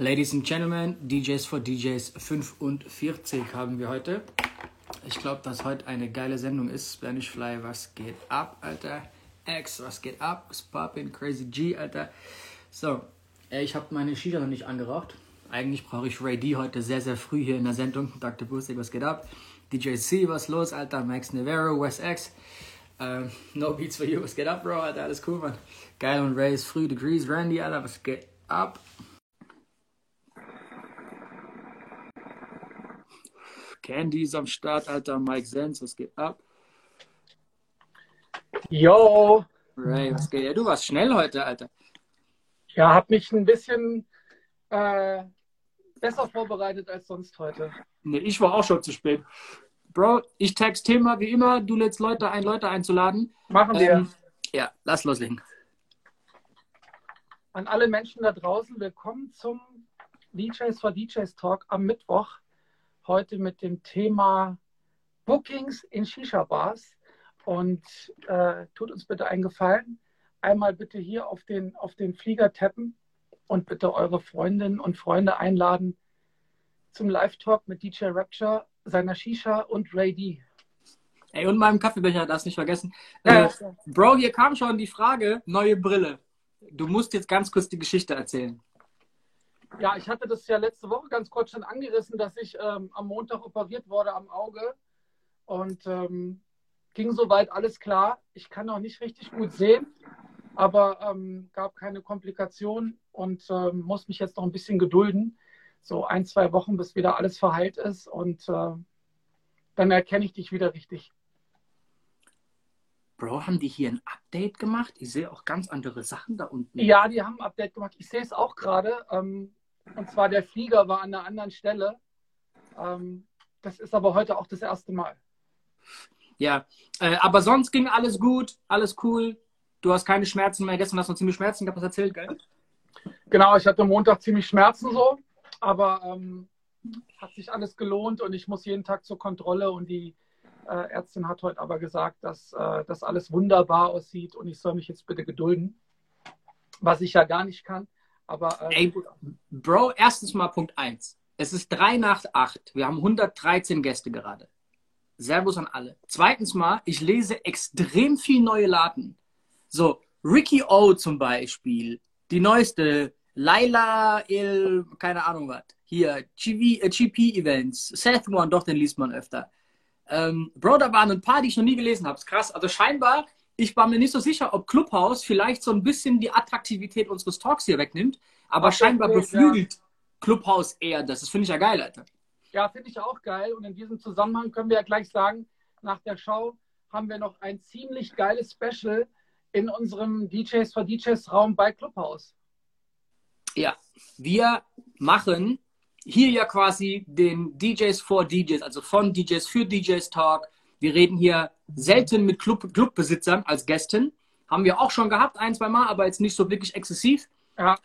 Ladies and Gentlemen, DJs for DJs 45 haben wir heute. Ich glaube, dass heute eine geile Sendung ist. Spanish Fly, was geht ab, Alter? X, was geht ab? Poppin, Crazy G, Alter. So, ich habe meine Shisha noch nicht angeraucht. Eigentlich brauche ich Ray D heute sehr, sehr früh hier in der Sendung. Dr. Boostig, was geht ab? DJ C, was los, Alter? Max Nevero, West X. Uh, no Beats for You, was geht ab, Bro? Alter, alles cool, man. Geil und Ray ist früh. Degrees, Randy, Alter, was geht ab? Candy ist am Start, Alter. Mike Zenz, was geht ab? Yo! Ray, was geht? Ja, du warst schnell heute, Alter. Ja, hab mich ein bisschen äh, besser vorbereitet als sonst heute. Nee, ich war auch schon zu spät. Bro, ich text Thema wie immer. Du lädst Leute ein, Leute einzuladen. Machen wir. Ähm, ja, lass loslegen. An alle Menschen da draußen, willkommen zum DJs for DJs Talk am Mittwoch. Heute mit dem Thema Bookings in Shisha-Bars. Und äh, tut uns bitte einen Gefallen. Einmal bitte hier auf den, auf den Flieger tappen und bitte eure Freundinnen und Freunde einladen zum Live-Talk mit DJ Rapture, seiner Shisha und Ray D. Ey, und meinem Kaffeebecher, das nicht vergessen. Ja, Äh, Bro, hier kam schon die Frage, neue Brille. Du musst jetzt ganz kurz die Geschichte erzählen. Ja, ich hatte das ja letzte Woche ganz kurz schon angerissen, dass ich ähm, am Montag operiert wurde am Auge und ähm, ging soweit alles klar. Ich kann noch nicht richtig gut sehen, aber ähm, gab keine Komplikationen und ähm, muss mich jetzt noch ein bisschen gedulden. So ein, zwei Wochen, bis wieder alles verheilt ist und äh, dann erkenne ich dich wieder richtig. Bro, haben die hier ein Update gemacht? Ich sehe auch ganz andere Sachen da unten. Ja, die haben ein Update gemacht. Ich sehe es auch gerade. Ähm, und zwar der Flieger war an einer anderen Stelle. Ähm, das ist aber heute auch das erste Mal. Ja, äh, aber sonst ging alles gut, alles cool. Du hast keine Schmerzen mehr. Gestern hast du noch ziemlich Schmerzen gehabt, was erzählt, gell? Genau, ich hatte Montag ziemlich Schmerzen so, aber ähm, hat sich alles gelohnt und ich muss jeden Tag zur Kontrolle und die äh, Ärztin hat heute aber gesagt, dass äh, das alles wunderbar aussieht und ich soll mich jetzt bitte gedulden, was ich ja gar nicht kann. Aber äh, Ey, Bro, erstens mal Punkt 1. Es ist drei nach acht. Wir haben 113 Gäste gerade. Servus an alle. Zweitens mal, ich lese extrem viel neue Laden. So, Ricky O zum Beispiel. Die neueste. Laila Il, keine Ahnung was. Hier, GV, äh, GP-Events. Seth One, doch, den liest man öfter. Ähm, Bro, da waren ein paar, die ich noch nie gelesen habe. Ist krass. Also scheinbar, ich war mir nicht so sicher, ob Clubhouse vielleicht so ein bisschen die Attraktivität unseres Talks hier wegnimmt. Aber Ach, scheinbar okay, ja. beflügelt Clubhouse eher das. Das finde ich ja geil, Alter. Ja, finde ich auch geil. Und in diesem Zusammenhang können wir ja gleich sagen, nach der Show haben wir noch ein ziemlich geiles Special in unserem DJs for DJs Raum bei Clubhouse. Ja, wir machen hier ja quasi den DJs for DJs, also von DJs für DJs Talk. Wir reden hier selten mit Club, Clubbesitzern als Gästen. Haben wir auch schon gehabt, ein, zwei Mal, aber jetzt nicht so wirklich exzessiv. Ja,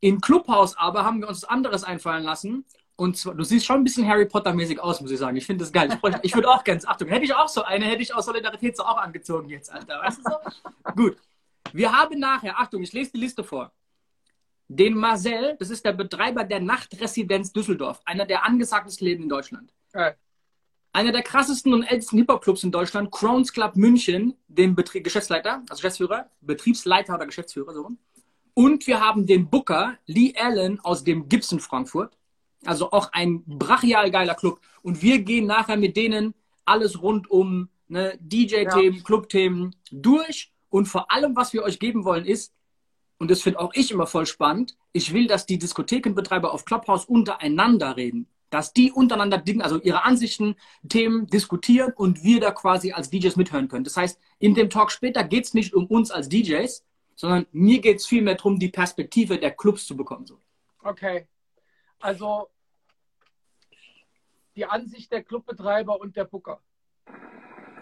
In Clubhouse aber haben wir uns was anderes einfallen lassen. Und zwar, du siehst schon ein bisschen Harry Potter-mäßig aus, muss ich sagen. Ich finde das geil. Ich, ich würde auch ganz, Achtung, hätte ich auch so eine, hätte ich aus Solidarität so auch angezogen jetzt, Alter. Weißt du so? Gut. Wir haben nachher, Achtung, ich lese die Liste vor. Den Marcel, das ist der Betreiber der Nachtresidenz Düsseldorf, einer der angesagtesten Läden in Deutschland. geil. Einer der krassesten und ältesten Hip-Hop-Clubs in Deutschland, Crohn's Club München, den Betrie Geschäftsleiter, also Geschäftsführer, Betriebsleiter oder Geschäftsführer, so. Und wir haben den Booker, Lee Allen aus dem Gibson Frankfurt. Also auch ein brachial geiler Club. Und wir gehen nachher mit denen alles rund um ne, DJ-Themen, Ja. Club-Themen durch. Und vor allem, was wir euch geben wollen, ist, und das finde auch ich immer voll spannend, ich will, dass die Diskothekenbetreiber auf Clubhouse untereinander reden. Dass die untereinander Dinge, also ihre Ansichten, Themen diskutieren und wir da quasi als DJs mithören können. Das heißt, in dem Talk später geht es nicht um uns als DJs, sondern mir geht es vielmehr darum, die Perspektive der Clubs zu bekommen. So. Okay. Also die Ansicht der Clubbetreiber und der Booker.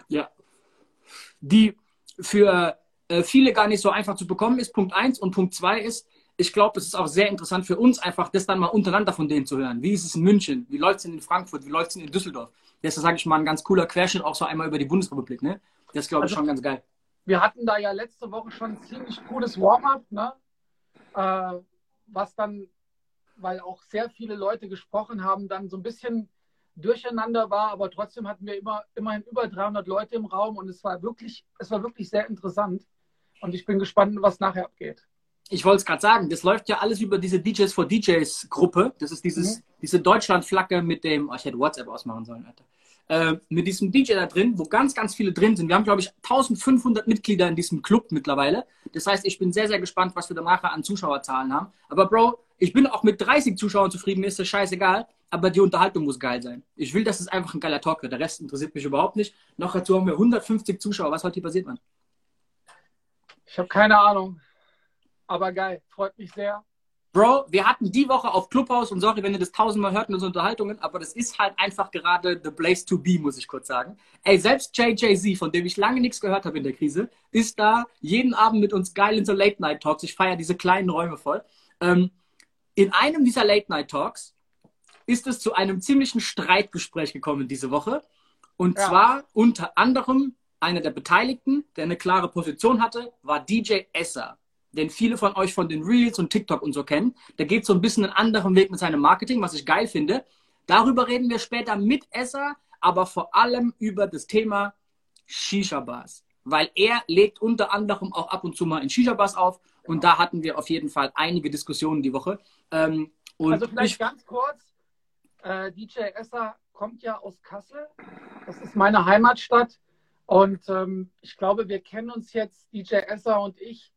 Ja. Die für äh, viele gar nicht so einfach zu bekommen ist, Punkt eins. Und Punkt zwei ist, ich glaube, es ist auch sehr interessant für uns einfach, das dann mal untereinander von denen zu hören. Wie ist es in München? Wie läuft es in Frankfurt? Wie läuft es in Düsseldorf? Das ist, sage ich mal, ein ganz cooler Querschnitt auch so einmal über die Bundesrepublik. Ne? Das glaube ich Also- schon ganz geil. Wir hatten da ja letzte Woche schon ein ziemlich cooles Warm-up, ne? äh, was dann weil auch sehr viele Leute gesprochen haben, dann so ein bisschen durcheinander war, aber trotzdem hatten wir immer, immerhin über 300 Leute im Raum und es war wirklich, es war wirklich sehr interessant. Und ich bin gespannt, was nachher abgeht. Ich wollte es gerade sagen, das läuft ja alles über diese DJs for DJs Gruppe. Das ist dieses, mhm. diese Deutschland-Flagge mit dem, oh, ich hätte WhatsApp ausmachen sollen, Alter. Äh, mit diesem DJ da drin, wo ganz, ganz viele drin sind. Wir haben, glaube ich, 1500 Mitglieder in diesem Club mittlerweile. Das heißt, ich bin sehr, sehr gespannt, was wir da nachher an Zuschauerzahlen haben. Aber Bro, ich bin auch mit 30 Zuschauern zufrieden, mir ist das scheißegal. Aber die Unterhaltung muss geil sein. Ich will, dass es einfach ein geiler Talk wird. Der Rest interessiert mich überhaupt nicht. Noch dazu haben wir 150 Zuschauer. Was heute hier passiert, Mann? Ich habe keine Ahnung. Aber geil, freut mich sehr. Bro, wir hatten die Woche auf Clubhouse und sorry, wenn ihr das tausendmal hört in unseren Unterhaltungen, aber das ist halt einfach gerade the place to be, muss ich kurz sagen. Ey, selbst JJZ, von dem ich lange nichts gehört habe in der Krise, ist da jeden Abend mit uns geil in so Late Night Talks. Ich feiere diese kleinen Räume voll. Ähm, in einem dieser Late Night Talks ist es zu einem ziemlichen Streitgespräch gekommen diese Woche. Und ja. zwar unter anderem einer der Beteiligten, der eine klare Position hatte, war DJ Esser, den viele von euch von den Reels und TikTok und so kennen. Der geht so ein bisschen einen anderen Weg mit seinem Marketing, was ich geil finde. Darüber reden wir später mit Esser, aber vor allem über das Thema Shisha-Bars. Weil er legt unter anderem auch ab und zu mal in Shisha-Bars auf. Und da hatten wir auf jeden Fall einige Diskussionen die Woche. Ähm, also vielleicht ich, ganz kurz, äh, DJ Esser kommt ja aus Kassel. Das ist meine Heimatstadt. Und ähm, ich glaube, wir kennen uns jetzt, DJ Esser und ich,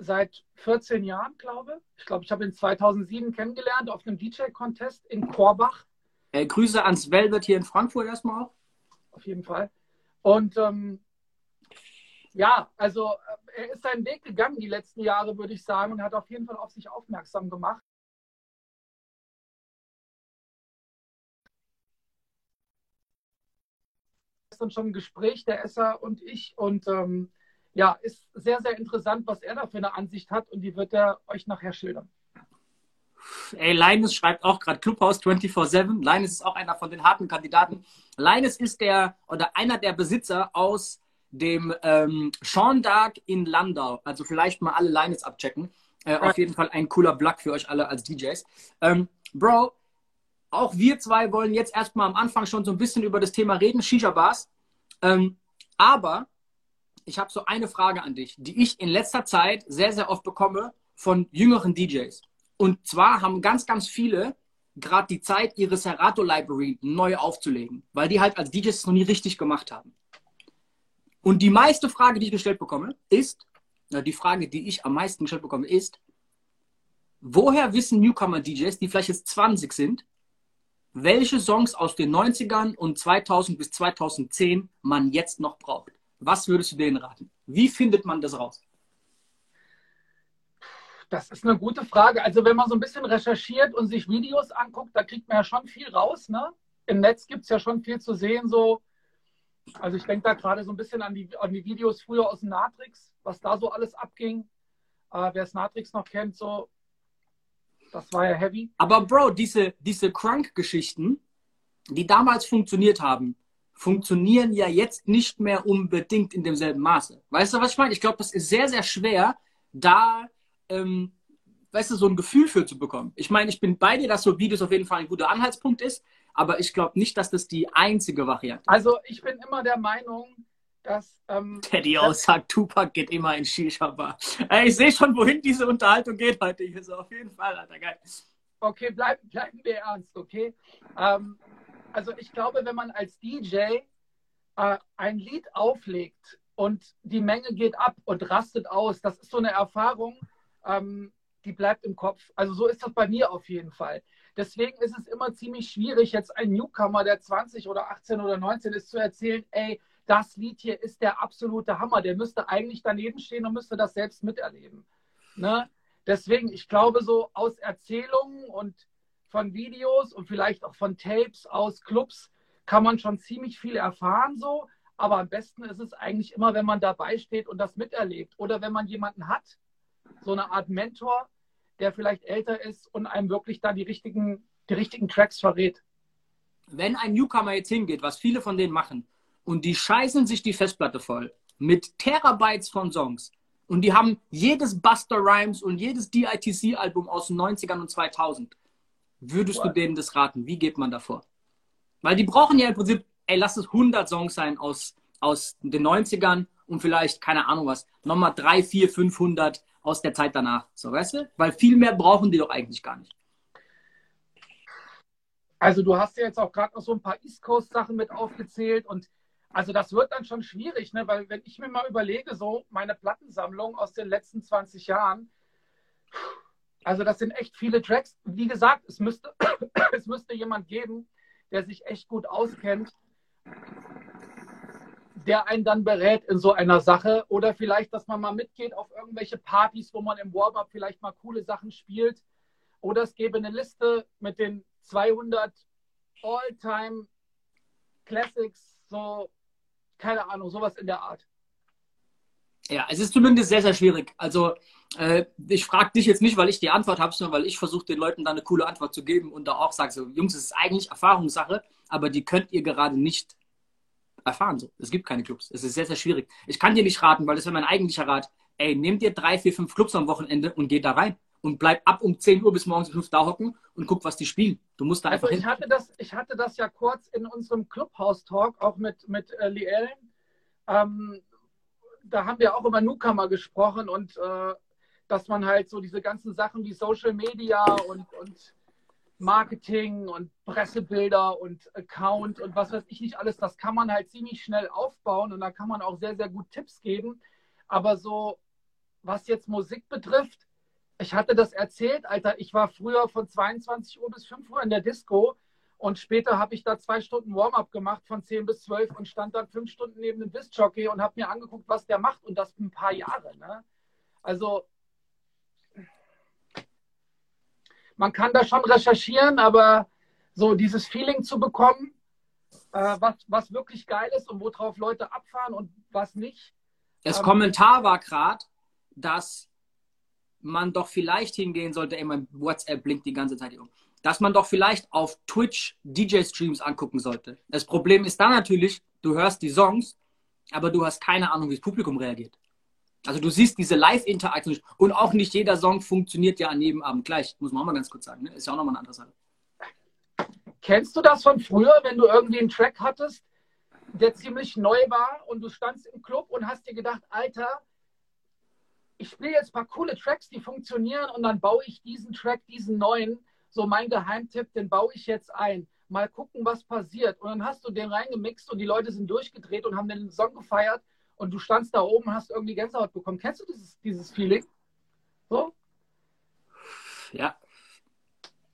seit 14 Jahren, glaube ich. Ich glaube, ich habe ihn 2007 kennengelernt auf einem DJ-Contest in Korbach. Äh, Grüße ans Velvet hier in Frankfurt erstmal auch. Auf jeden Fall. Und ähm, ja, also äh, er ist seinen Weg gegangen die letzten Jahre, würde ich sagen, und hat auf jeden Fall auf sich aufmerksam gemacht. gestern schon ein Gespräch, der Esser und ich. Und ähm, ja, ist sehr, sehr interessant, was er da für eine Ansicht hat. Und die wird er euch nachher schildern. Ey, Linus schreibt auch gerade Clubhouse 24-7. Linus ist auch einer von den harten Kandidaten. Linus ist der oder einer der Besitzer aus dem ähm, Sean Dark in Landau. Also vielleicht mal alle Linus abchecken. Äh. Auf jeden Fall ein cooler Block für euch alle als DJs. Ähm, Bro, auch wir zwei wollen jetzt erstmal am Anfang schon so ein bisschen über das Thema reden, Shisha-Bars. Ähm, aber ich habe so eine Frage an dich, die ich in letzter Zeit sehr, sehr oft bekomme von jüngeren DJs. Und zwar haben ganz, ganz viele gerade die Zeit, ihre Serato Library neu aufzulegen, weil die halt als DJs es noch nie richtig gemacht haben. Und die meiste Frage, die ich gestellt bekomme, ist, die Frage, die ich am meisten gestellt bekomme, ist, woher wissen Newcomer-DJs, die vielleicht jetzt 20 sind, welche Songs aus den 90ern und 2000 bis 2010 man jetzt noch braucht. Was würdest du denen raten? Wie findet man das raus? Das ist eine gute Frage. Also wenn man so ein bisschen recherchiert und sich Videos anguckt, da kriegt man ja schon viel raus. Ne? Im Netz gibt es ja schon viel zu sehen. So. Also ich denke da gerade so ein bisschen an die, an die Videos früher aus dem Natrix, was da so alles abging. Äh, wer es Natrix noch kennt, so das war ja heavy. Aber Bro, diese, diese Crunk-Geschichten, die damals funktioniert haben, funktionieren ja jetzt nicht mehr unbedingt in demselben Maße. Weißt du, was ich meine? Ich glaube, das ist sehr, sehr schwer, da, ähm, weißt du, so ein Gefühl für zu bekommen. Ich meine, ich bin bei dir, dass so Videos auf jeden Fall ein guter Anhaltspunkt ist, aber ich glaube nicht, dass das die einzige Variante ist. Also ich bin immer der Meinung, dass. Ähm, Teddy O sagt, Tupac geht immer in Shisha-Bar. Ich sehe schon, wohin diese Unterhaltung geht heute. Hier so auf jeden Fall, Alter, geil. Okay, bleib, bleiben wir ernst, okay? Ähm, also ich glaube, wenn man als DJ äh, ein Lied auflegt und die Menge geht ab und rastet aus, das ist so eine Erfahrung, ähm, die bleibt im Kopf. Also so ist das bei mir auf jeden Fall. Deswegen ist es immer ziemlich schwierig, jetzt ein Newcomer, der 20 oder 18 oder 19 ist, zu erzählen, ey, das Lied hier ist der absolute Hammer. Der müsste eigentlich daneben stehen und müsste das selbst miterleben. Ne? Deswegen, ich glaube, so aus Erzählungen und von Videos und vielleicht auch von Tapes aus Clubs kann man schon ziemlich viel erfahren so. Aber am besten ist es eigentlich immer, wenn man dabei steht und das miterlebt. Oder wenn man jemanden hat, so eine Art Mentor, der vielleicht älter ist und einem wirklich da die richtigen, die richtigen Tracks verrät. Wenn ein Newcomer jetzt hingeht, was viele von denen machen, und die scheißen sich die Festplatte voll mit Terabytes von Songs Und die haben jedes Buster Rhymes und jedes DITC-Album aus den 90ern und 2000. Würdest du denen das raten? Wie geht man davor? Weil die brauchen ja im Prinzip, ey, lass es 100 Songs sein aus, aus den 90ern und vielleicht, keine Ahnung was, nochmal 3, 4, 500 aus der Zeit danach. So, weißt du? Weil viel mehr brauchen die doch eigentlich gar nicht. Also du hast ja jetzt auch gerade noch so ein paar East Coast Sachen mit aufgezählt und also das wird dann schon schwierig, ne? weil wenn ich mir mal überlege, so meine Plattensammlung aus den letzten 20 Jahren, also das sind echt viele Tracks. Wie gesagt, es müsste, es müsste jemand geben, der sich echt gut auskennt, der einen dann berät in so einer Sache. Oder vielleicht, dass man mal mitgeht auf irgendwelche Partys, wo man im Warm-up vielleicht mal coole Sachen spielt. Oder es gäbe eine Liste mit den 200 All-Time Classics, so, keine Ahnung, sowas in der Art. Ja, es ist zumindest sehr, sehr schwierig. Also, äh, ich frage dich jetzt nicht, weil ich die Antwort habe, sondern weil ich versuche, den Leuten da eine coole Antwort zu geben und da auch sage, so, Jungs, es ist eigentlich Erfahrungssache, aber die könnt ihr gerade nicht erfahren. So. Es gibt keine Clubs. Es ist sehr, sehr schwierig. Ich kann dir nicht raten, weil das wäre mein eigentlicher Rat. Ey, nehmt dir drei, vier, fünf Clubs am Wochenende und geht da rein und bleib ab um 10 Uhr bis morgens um 5 da hocken und guck, was die spielen. Du musst da also einfach ich hin. Hatte das, ich hatte das ja kurz in unserem Clubhouse-Talk, auch mit, mit äh, Liellen. Ähm, da haben wir auch über Newcomer gesprochen und äh, dass man halt so diese ganzen Sachen wie Social Media und, und Marketing und Pressebilder und Account und was weiß ich nicht alles, das kann man halt ziemlich schnell aufbauen und da kann man auch sehr, sehr gut Tipps geben. Aber so, was jetzt Musik betrifft, ich hatte das erzählt, Alter, ich war früher von 22 Uhr bis 5 Uhr in der Disco und später habe ich da zwei Stunden Warm-up gemacht von 10 bis 12 und stand dann fünf Stunden neben dem Disc-Jockey und habe mir angeguckt, was der macht und das ein paar Jahre. Ne? Also man kann da schon recherchieren, aber so dieses Feeling zu bekommen, äh, was, was wirklich geil ist und worauf Leute abfahren und was nicht. Das ähm, Kommentar war gerade, dass man doch vielleicht hingehen sollte, ey, mein WhatsApp blinkt die ganze Zeit hier um, dass man doch vielleicht auf Twitch DJ-Streams angucken sollte. Das Problem ist da natürlich, du hörst die Songs, aber du hast keine Ahnung, wie das Publikum reagiert. Also du siehst diese Live-Interaktion. Und auch nicht jeder Song funktioniert ja an jedem Abend gleich, muss man auch mal ganz kurz sagen. Ne? Ist ja auch nochmal eine andere Sache. Kennst du das von früher, wenn du irgendwie einen Track hattest, der ziemlich neu war und du standst im Club und hast dir gedacht, Alter, ich spiele jetzt ein paar coole Tracks, die funktionieren und dann baue ich diesen Track, diesen neuen, so mein Geheimtipp, den baue ich jetzt ein. Mal gucken, was passiert. Und dann hast du den reingemixt und die Leute sind durchgedreht und haben den Song gefeiert und du standst da oben und hast irgendwie Gänsehaut bekommen. Kennst du dieses, dieses Feeling? So? Ja.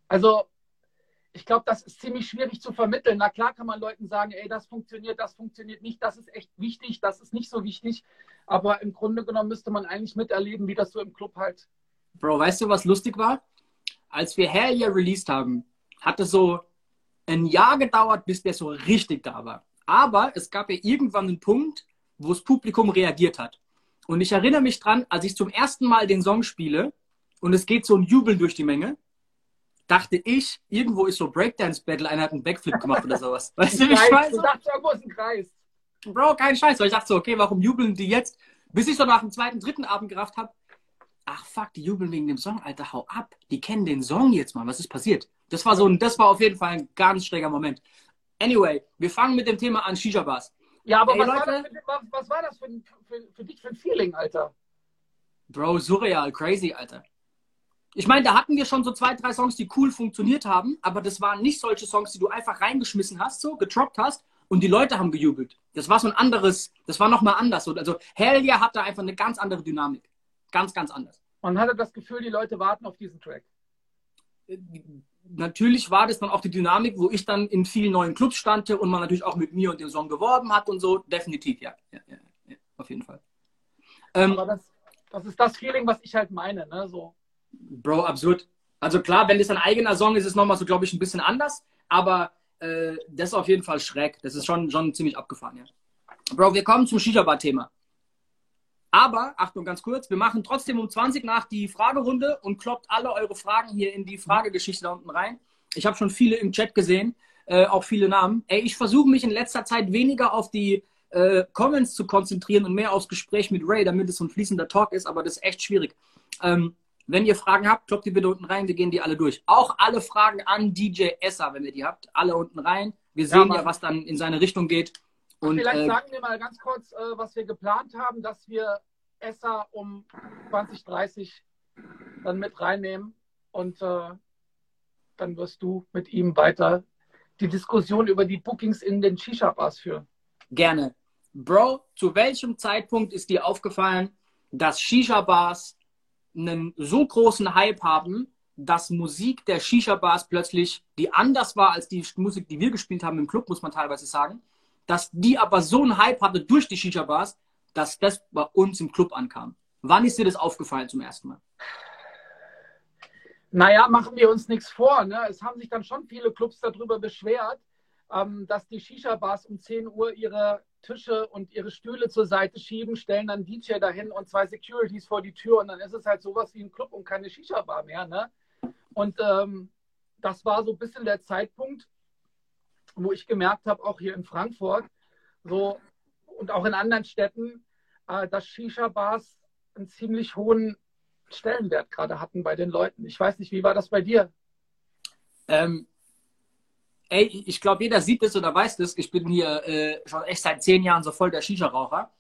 Also, ich glaube, das ist ziemlich schwierig zu vermitteln. Na klar kann man Leuten sagen, ey, das funktioniert, das funktioniert nicht, das ist echt wichtig, das ist nicht so wichtig. Aber im Grunde genommen müsste man eigentlich miterleben, wie das so im Club halt. Bro, weißt du, was lustig war? Als wir Hell Yeah released haben, hat es so ein Jahr gedauert, bis der so richtig da war. Aber es gab ja irgendwann einen Punkt, wo das Publikum reagiert hat. Und ich erinnere mich dran, als ich zum ersten Mal den Song spiele und es geht so ein Jubeln durch die Menge, dachte ich, irgendwo ist so Breakdance-Battle, einer hat einen Backflip gemacht oder sowas. Weißt du, wie ich weiß? Du dachtest, irgendwo ist ein Kreis. Bro, kein Scheiß. Weil ich dachte so, okay, warum jubeln die jetzt? Bis ich so nach dem zweiten, dritten Abend gerafft habe, ach fuck, die jubeln wegen dem Song, Alter, hau ab. Die kennen den Song jetzt mal. Was ist passiert? Das war so ein, das war auf jeden Fall ein ganz schräger Moment. Anyway, wir fangen mit dem Thema an Shisha-Bars. Ja, aber Ey, was, Leute, war für, was, was, war das für, für, für dich für ein Feeling, Alter? Bro, surreal, crazy, Alter. Ich meine, da hatten wir schon so zwei, drei Songs, die cool funktioniert haben, aber das waren nicht solche Songs, die du einfach reingeschmissen hast, so getroppt hast und die Leute haben gejubelt. Das war so ein anderes, das war nochmal anders. Also Hell Yeah hat da einfach eine ganz andere Dynamik. Ganz, ganz anders. Man hatte das Gefühl, die Leute warten auf diesen Track. Natürlich war das dann auch die Dynamik, wo ich dann in vielen neuen Clubs stande und man natürlich auch mit mir und dem Song geworben hat und so. Definitiv, ja. ja, ja, ja auf jeden Fall. Ähm, Aber das, das ist das Feeling, was ich halt meine. Ne? So. Bro, absurd. Also klar, wenn das ein eigener Song ist, ist es nochmal so, glaube ich, ein bisschen anders. Aber äh, das ist auf jeden Fall schräg. Das ist schon, schon ziemlich abgefahren, ja. Bro, wir kommen zum Shisha-Bar-Thema. Aber, Achtung, ganz kurz, wir machen trotzdem um 20 nach die Fragerunde und kloppt alle eure Fragen hier in die Fragegeschichte da unten rein. Ich habe schon viele im Chat gesehen, äh, auch viele Namen. Ey, ich versuche mich in letzter Zeit weniger auf die äh, Comments zu konzentrieren und mehr aufs Gespräch mit Ray, damit es so ein fließender Talk ist, aber das ist echt schwierig. Ähm, wenn ihr Fragen habt, kloppt die bitte unten rein, wir gehen die alle durch. Auch alle Fragen an DJ Esser, wenn ihr die habt, alle unten rein. Wir sehen ja, ja was dann in seine Richtung geht. Und, vielleicht äh, sagen wir mal ganz kurz, äh, was wir geplant haben, dass wir Esser um 2030 dann mit reinnehmen und äh, dann wirst du mit ihm weiter die Diskussion über die Bookings in den Shisha-Bars führen. Gerne. Bro, zu welchem Zeitpunkt ist dir aufgefallen, dass Shisha-Bars einen so großen Hype haben, dass Musik der Shisha-Bars plötzlich, die anders war als die Musik, die wir gespielt haben im Club, muss man teilweise sagen, dass die aber so einen Hype hatte durch die Shisha-Bars, dass das bei uns im Club ankam. Wann ist dir das aufgefallen zum ersten Mal? Naja, machen wir uns nichts vor. Ne? Es haben sich dann schon viele Clubs darüber beschwert, ähm, dass die Shisha-Bars um 10 Uhr ihre Tische und ihre Stühle zur Seite schieben, stellen dann DJ dahin und zwei Securities vor die Tür und dann ist es halt sowas wie ein Club und keine Shisha-Bar mehr. Ne? Und ähm, das war so ein bisschen der Zeitpunkt, wo ich gemerkt habe, auch hier in Frankfurt so und auch in anderen Städten, äh, dass Shisha-Bars einen ziemlich hohen Stellenwert gerade hatten bei den Leuten. Ich weiß nicht, wie war das bei dir? Ähm, ey, ich glaube, jeder sieht das oder weiß das. Ich bin hier äh, schon echt seit zehn Jahren so voll der Shisha-Raucher.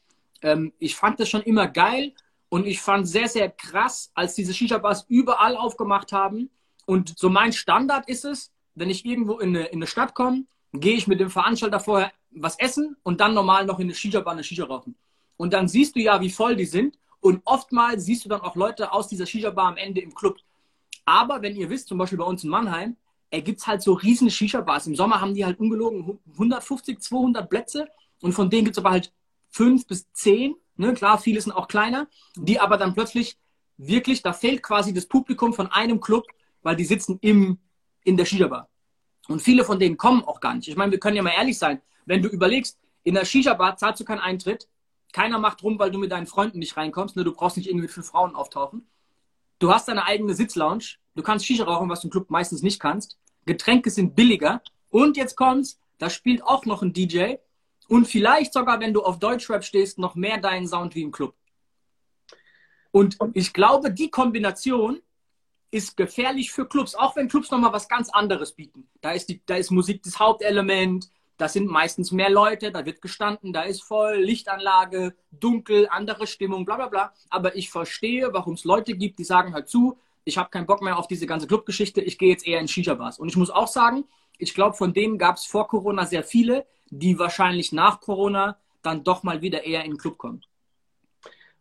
Ähm, ich fand das schon immer geil und ich fand sehr, sehr krass, als diese Shisha-Bars überall aufgemacht haben. Und so mein Standard ist es, wenn ich irgendwo in eine, in eine Stadt komme, gehe ich mit dem Veranstalter vorher was essen und dann normal noch in eine Shisha-Bar eine Shisha rauchen. Und dann siehst du ja, wie voll die sind. Und oftmals siehst du dann auch Leute aus dieser Shisha-Bar am Ende im Club. Aber wenn ihr wisst, zum Beispiel bei uns in Mannheim, er gibt halt so riesen Shisha-Bars. Im Sommer haben die halt ungelogen 150, 200 Plätze und von denen gibt es aber halt fünf bis zehn. Ne? Klar, viele sind auch kleiner, die aber dann plötzlich wirklich, da fehlt quasi das Publikum von einem Club, weil die sitzen im, in der Shisha-Bar. Und viele von denen kommen auch gar nicht. Ich meine, wir können ja mal ehrlich sein. Wenn du überlegst, in der Shisha-Bar zahlst du keinen Eintritt. Keiner macht rum, weil du mit deinen Freunden nicht reinkommst. Ne? Du brauchst nicht irgendwie mit fünf Frauen auftauchen. Du hast deine eigene Sitzlounge. Du kannst Shisha rauchen, was du im Club meistens nicht kannst. Getränke sind billiger. Und jetzt kommt's, da spielt auch noch ein DJ. Und vielleicht sogar, wenn du auf Deutschrap stehst, noch mehr deinen Sound wie im Club. Und ich glaube, die Kombination ist gefährlich für Clubs, auch wenn Clubs nochmal was ganz anderes bieten. Da ist, die, da ist Musik das Hauptelement, da sind meistens mehr Leute, da wird gestanden, da ist voll, Lichtanlage, dunkel, andere Stimmung, bla bla bla. Aber ich verstehe, warum es Leute gibt, die sagen halt zu, ich habe keinen Bock mehr auf diese ganze Clubgeschichte, ich gehe jetzt eher in Shisha-Bars. Und ich muss auch sagen, ich glaube, von denen gab es vor Corona sehr viele, die wahrscheinlich nach Corona dann doch mal wieder eher in den Club kommen.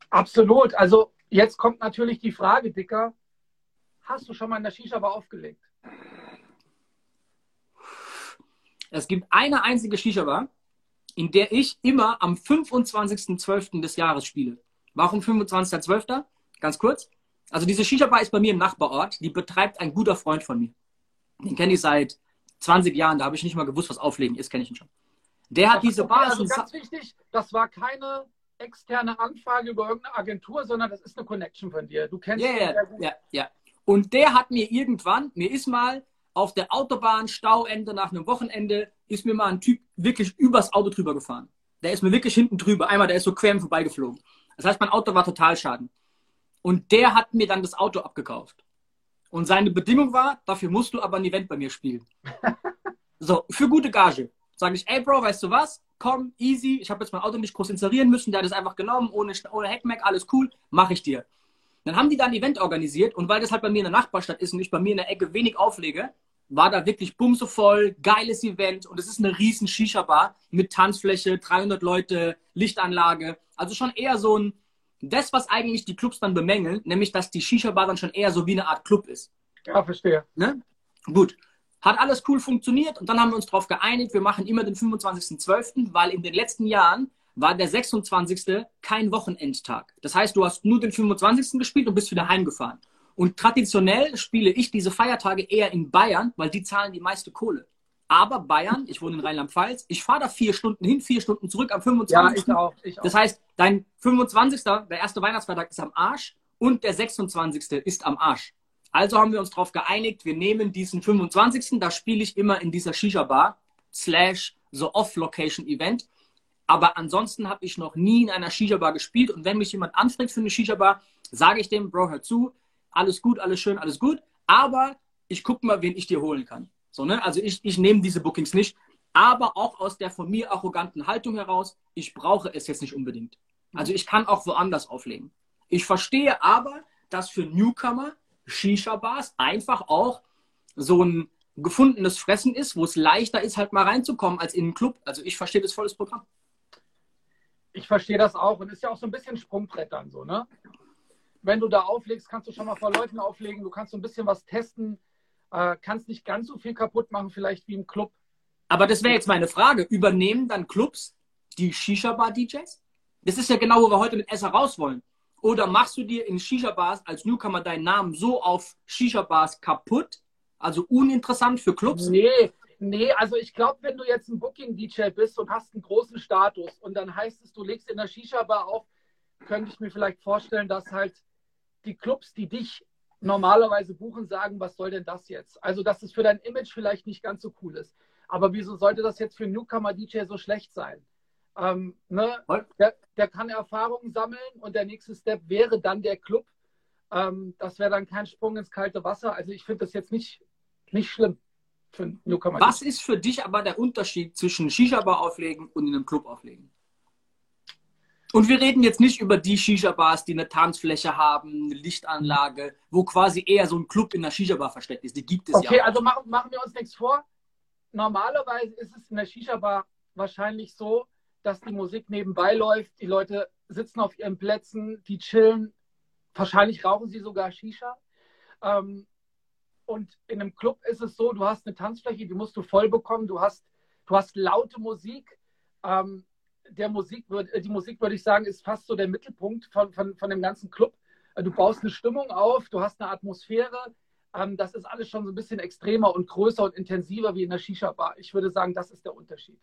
Absolut. Also jetzt kommt natürlich die Frage, Dicker, hast du schon mal in der Shisha-Bar aufgelegt? Es gibt eine einzige Shisha-Bar, in der ich immer am 25.12. des Jahres spiele. Warum 25.12.? Ganz kurz. Also diese Shisha-Bar ist bei mir im Nachbarort. Die betreibt ein guter Freund von mir. Den kenne ich seit 20 Jahren. Da habe ich nicht mal gewusst, was Auflegen ist. Kenne ich ihn schon. Der hat diese Bar. Also ganz wichtig, das war keine externe Anfrage über irgendeine Agentur, sondern das ist eine Connection von dir. Du kennst yeah, ihn sehr gut. Ja, ja. Und der hat mir irgendwann, mir ist mal auf der Autobahn, Stauende nach einem Wochenende, ist mir mal ein Typ wirklich übers Auto drüber gefahren. Der ist mir wirklich hinten drüber. Einmal, der ist so quer vorbeigeflogen. Das heißt, mein Auto war total schaden. Und der hat mir dann das Auto abgekauft. Und seine Bedingung war, dafür musst du aber ein Event bei mir spielen. so, für gute Gage. Sage ich, ey Bro, weißt du was? Komm, easy. Ich habe jetzt mein Auto nicht groß inserieren müssen. Der hat es einfach genommen, ohne, ohne Heckmeck, alles cool. Mache ich dir. Dann haben die da ein Event organisiert und weil das halt bei mir in der Nachbarstadt ist und ich bei mir in der Ecke wenig auflege, war da wirklich bumse voll, geiles Event und es ist eine riesen Shisha-Bar mit Tanzfläche, 300 Leute, Lichtanlage. Also schon eher so ein, das, was eigentlich die Clubs dann bemängeln, nämlich, dass die Shisha-Bar dann schon eher so wie eine Art Club ist. Ja, verstehe. Ne? Gut. Hat alles cool funktioniert und dann haben wir uns darauf geeinigt, wir machen immer den 25.12., weil in den letzten Jahren war der 26. kein Wochenendtag. Das heißt, du hast nur den 25. gespielt und bist wieder heimgefahren. Und traditionell spiele ich diese Feiertage eher in Bayern, weil die zahlen die meiste Kohle. Aber Bayern, ich wohne in Rheinland-Pfalz, ich fahre da vier Stunden hin, vier Stunden zurück am 25. Ja, ich auch, ich auch. Das heißt, dein 25., der erste Weihnachtsfeiertag ist am Arsch und der 26. ist am Arsch. Also haben wir uns darauf geeinigt, wir nehmen diesen 25. Da spiele ich immer in dieser Shisha-Bar slash so Off-Location-Event Aber ansonsten habe ich noch nie in einer Shisha-Bar gespielt. Und wenn mich jemand anfragt für eine Shisha-Bar, sage ich dem, Bro, hör zu, alles gut, alles schön, alles gut. Aber ich gucke mal, wen ich dir holen kann. So, ne? Also ich, ich nehme diese Bookings nicht. Aber auch aus der von mir arroganten Haltung heraus, ich brauche es jetzt nicht unbedingt. Also ich kann auch woanders auflegen. Ich verstehe aber, dass für Newcomer Shisha-Bars einfach auch so ein gefundenes Fressen ist, wo es leichter ist, halt mal reinzukommen als in einen Club. Also ich verstehe das volles Programm. Ich verstehe das auch und ist ja auch so ein bisschen Sprungbrett dann so, ne? Wenn du da auflegst, kannst du schon mal vor Leuten auflegen, du kannst so ein bisschen was testen, äh, kannst nicht ganz so viel kaputt machen, vielleicht wie im Club. Aber das wäre jetzt meine Frage. Übernehmen dann Clubs die Shisha-Bar-DJs? Das ist ja genau, wo wir heute mit Esser raus wollen. Oder machst du dir in Shisha-Bars als Newcomer deinen Namen so auf Shisha-Bars kaputt, also uninteressant für Clubs? Nee, nee, also ich glaube, wenn du jetzt ein Booking-DJ bist und hast einen großen Status und dann heißt es, du legst in der Shisha-Bar auf, könnte ich mir vielleicht vorstellen, dass halt die Clubs, die dich normalerweise buchen, sagen, was soll denn das jetzt? Also, dass es für dein Image vielleicht nicht ganz so cool ist. Aber wieso sollte das jetzt für einen Newcomer-DJ so schlecht sein? Ähm, ne? der, der, kann Erfahrungen sammeln und der nächste Step wäre dann der Club. Ähm, das wäre dann kein Sprung ins kalte Wasser. Also ich finde das jetzt nicht, nicht schlimm. Was ist für dich aber der Unterschied zwischen Shisha-Bar auflegen und in einem Club auflegen? Und wir reden jetzt nicht über die Shisha-Bars, die eine Tanzfläche haben, eine Lichtanlage, wo quasi eher so ein Club in der Shisha-Bar versteckt ist. Die gibt es okay, ja. Okay, also machen, machen wir uns nichts vor. Normalerweise ist es in der Shisha-Bar wahrscheinlich so, dass die Musik nebenbei läuft. Die Leute sitzen auf ihren Plätzen, die chillen. Wahrscheinlich rauchen sie sogar Shisha. Ähm, und in einem Club ist es so, du hast eine Tanzfläche, die musst du voll bekommen. Du hast, du hast laute Musik. Ähm, der Musik, die Musik, würde ich sagen, ist fast so der Mittelpunkt von, von, von dem ganzen Club. Äh, du baust eine Stimmung auf, du hast eine Atmosphäre. Ähm, das ist alles schon so ein bisschen extremer und größer und intensiver wie in der Shisha-Bar. Ich würde sagen, das ist der Unterschied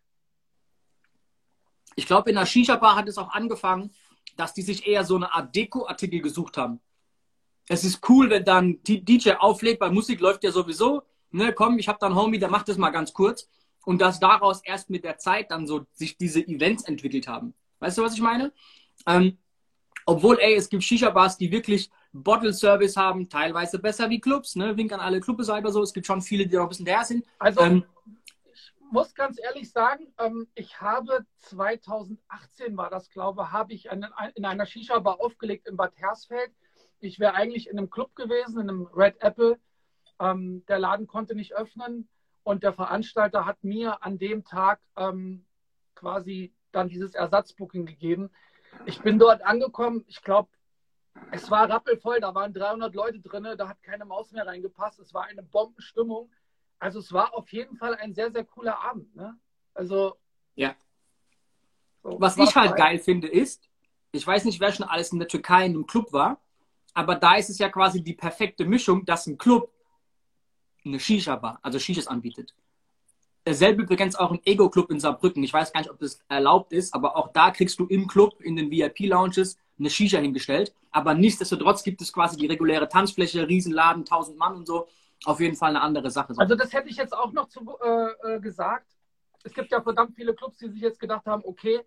ich glaube, in der Shisha-Bar hat es auch angefangen, dass die sich eher so eine Art Deko-Artikel gesucht haben. Es ist cool, wenn dann DJ auflegt, weil Musik läuft ja sowieso. Ne, komm, ich habe dann Homie, der macht das mal ganz kurz. Und dass daraus erst mit der Zeit dann so sich diese Events entwickelt haben. Weißt du, was ich meine? Ähm, obwohl, ey, es gibt Shisha-Bars, die wirklich Bottle-Service haben, teilweise besser wie Clubs. Ne? Wink an alle Clubbeseiber so. Es gibt schon viele, die noch ein bisschen der sind. Also, ähm, muss ganz ehrlich sagen, ähm, ich habe 2018 war das, glaube habe ich in, in einer Shisha-Bar aufgelegt in Bad Hersfeld. Ich wäre eigentlich in einem Club gewesen, in einem Red Apple. Ähm, der Laden konnte nicht öffnen und der Veranstalter hat mir an dem Tag ähm, quasi dann dieses Ersatzbooking gegeben. Ich bin dort angekommen, ich glaube, es war rappelvoll, da waren 300 Leute drin, da hat keine Maus mehr reingepasst. Es war eine Bombenstimmung. Also es war auf jeden Fall ein sehr, sehr cooler Abend. Ne? Also. Ja. So, Was ich halt geil finde ist, ich weiß nicht, wer schon alles in der Türkei in einem Club war, aber da ist es ja quasi die perfekte Mischung, dass ein Club eine Shisha-Bar, also Shishas anbietet. Dasselbe übrigens auch im Ego-Club in Saarbrücken. Ich weiß gar nicht, ob das erlaubt ist, aber auch da kriegst du im Club, in den VIP-Lounges, eine Shisha hingestellt. Aber nichtsdestotrotz gibt es quasi die reguläre Tanzfläche, Riesenladen, 1000 Mann und so auf jeden Fall eine andere Sache. Also das hätte ich jetzt auch noch zu, äh, äh, gesagt. Es gibt ja verdammt viele Clubs, die sich jetzt gedacht haben, okay,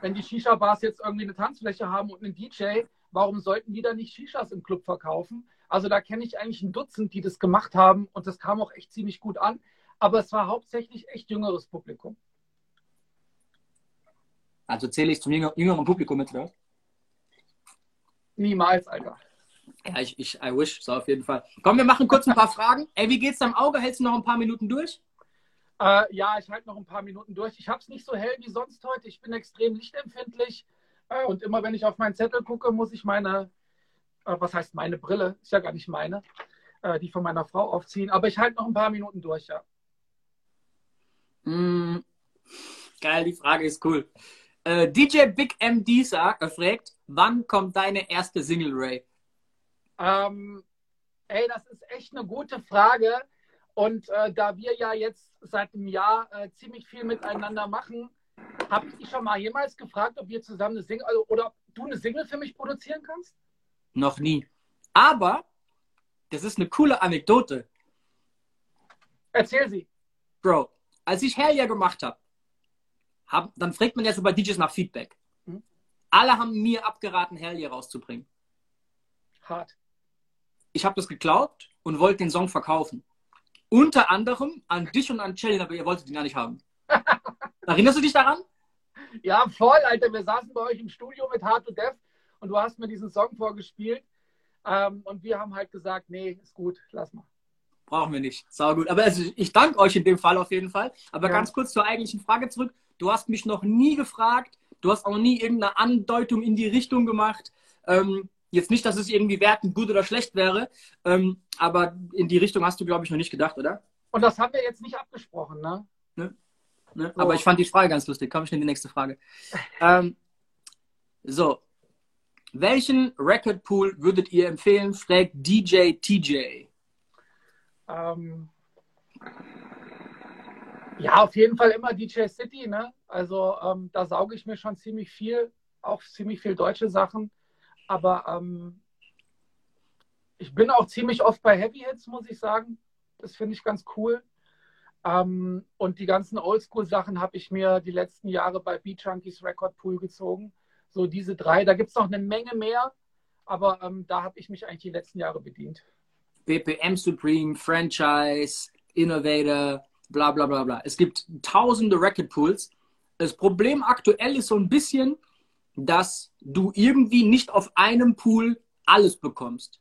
wenn die Shisha-Bars jetzt irgendwie eine Tanzfläche haben und einen DJ, warum sollten die da nicht Shishas im Club verkaufen? Also da kenne ich eigentlich ein Dutzend, die das gemacht haben und das kam auch echt ziemlich gut an. Aber es war hauptsächlich echt jüngeres Publikum. Also zähle ich zum jüngeren Publikum mit, oder? Niemals, Alter. Ja, ich, ich, I wish, so auf jeden Fall. Komm, wir machen kurz ein paar Fragen. Ey, wie geht's deinem Auge? Hältst du noch ein paar Minuten durch? Äh, ja, ich halte noch ein paar Minuten durch. Ich habe es nicht so hell wie sonst heute. Ich bin extrem lichtempfindlich. Äh, und immer wenn ich auf meinen Zettel gucke, muss ich meine, äh, was heißt meine Brille? Ist ja gar nicht meine, äh, die von meiner Frau aufziehen. Aber ich halte noch ein paar Minuten durch, ja. Mm, geil, die Frage ist cool. Äh, DJ Big M Disa fragt, wann kommt deine erste Single Ray? Ähm, ey, das ist echt eine gute Frage. Und äh, da wir ja jetzt seit einem Jahr äh, ziemlich viel miteinander machen, habe ich dich schon mal jemals gefragt, ob wir zusammen eine Single also, oder ob du eine Single für mich produzieren kannst? Noch nie. Aber das ist eine coole Anekdote. Erzähl sie. Bro, als ich Hell yeah gemacht habe, hab, dann fragt man ja so bei DJs nach Feedback. Mhm. Alle haben mir abgeraten, Hell hier rauszubringen. Hart. Ich habe das geglaubt und wollte den Song verkaufen. Unter anderem an dich und an Chellin, aber ihr wolltet ihn ja nicht haben. Erinnerst du dich daran? Ja, voll, Alter. Wir saßen bei euch im Studio mit Hard to Death und du hast mir diesen Song vorgespielt. Ähm, und wir haben halt gesagt, nee, ist gut, lass mal. Brauchen wir nicht. Sau gut. Aber also, ich danke euch in dem Fall auf jeden Fall. Aber Ja. ganz kurz zur eigentlichen Frage zurück. Du hast mich noch nie gefragt. Du hast auch nie irgendeine Andeutung in die Richtung gemacht. Ähm, jetzt nicht, dass es irgendwie wertend gut oder schlecht wäre. Ähm, aber in die Richtung hast du, glaube ich, noch nicht gedacht, oder? Und das haben wir jetzt nicht abgesprochen, ne? Ne? So. Aber ich fand die Frage ganz lustig. Komm ich in die nächste Frage. ähm, so. Welchen Record Pool würdet ihr empfehlen? Fragt DJ TJ. Ähm, ja, auf jeden Fall immer DJ City, ne? Also ähm, da sauge ich mir schon ziemlich viel, auch ziemlich viel deutsche Sachen. Aber ähm, ich bin auch ziemlich oft bei Heavy Hits, muss ich sagen. Das finde ich ganz cool. Ähm, und die ganzen Oldschool-Sachen habe ich mir die letzten Jahre bei Beat Junkies Record Pool gezogen. So diese drei. Da gibt es noch eine Menge mehr, aber ähm, da habe ich mich eigentlich die letzten Jahre bedient. BPM Supreme, Franchise, Innovator, bla bla bla bla. Es gibt tausende Record Pools. Das Problem aktuell ist so ein bisschen, dass du irgendwie nicht auf einem Pool alles bekommst.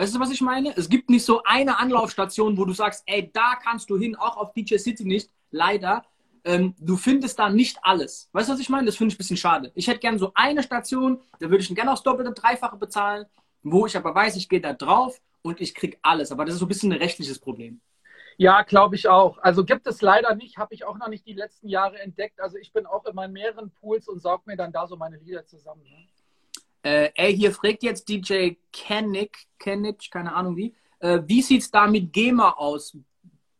Weißt du, was ich meine? Es gibt nicht so eine Anlaufstation, wo du sagst, ey, da kannst du hin, auch auf DJ City nicht, leider. Ähm, du findest da nicht alles. Weißt du, was ich meine? Das finde ich ein bisschen schade. Ich hätte gerne so eine Station, da würde ich gerne aufs Doppelte, Dreifache bezahlen, wo ich aber weiß, ich gehe da drauf und ich krieg alles. Aber das ist so ein bisschen ein rechtliches Problem. Ja, glaube ich auch. Also gibt es leider nicht, habe ich auch noch nicht die letzten Jahre entdeckt. Also ich bin auch immer in mehreren Pools und saug mir dann da so meine Lieder zusammen. Ne? Äh, ey, hier fragt jetzt DJ Kennick, Kennick, keine Ahnung wie, äh, wie sieht's da mit GEMA aus?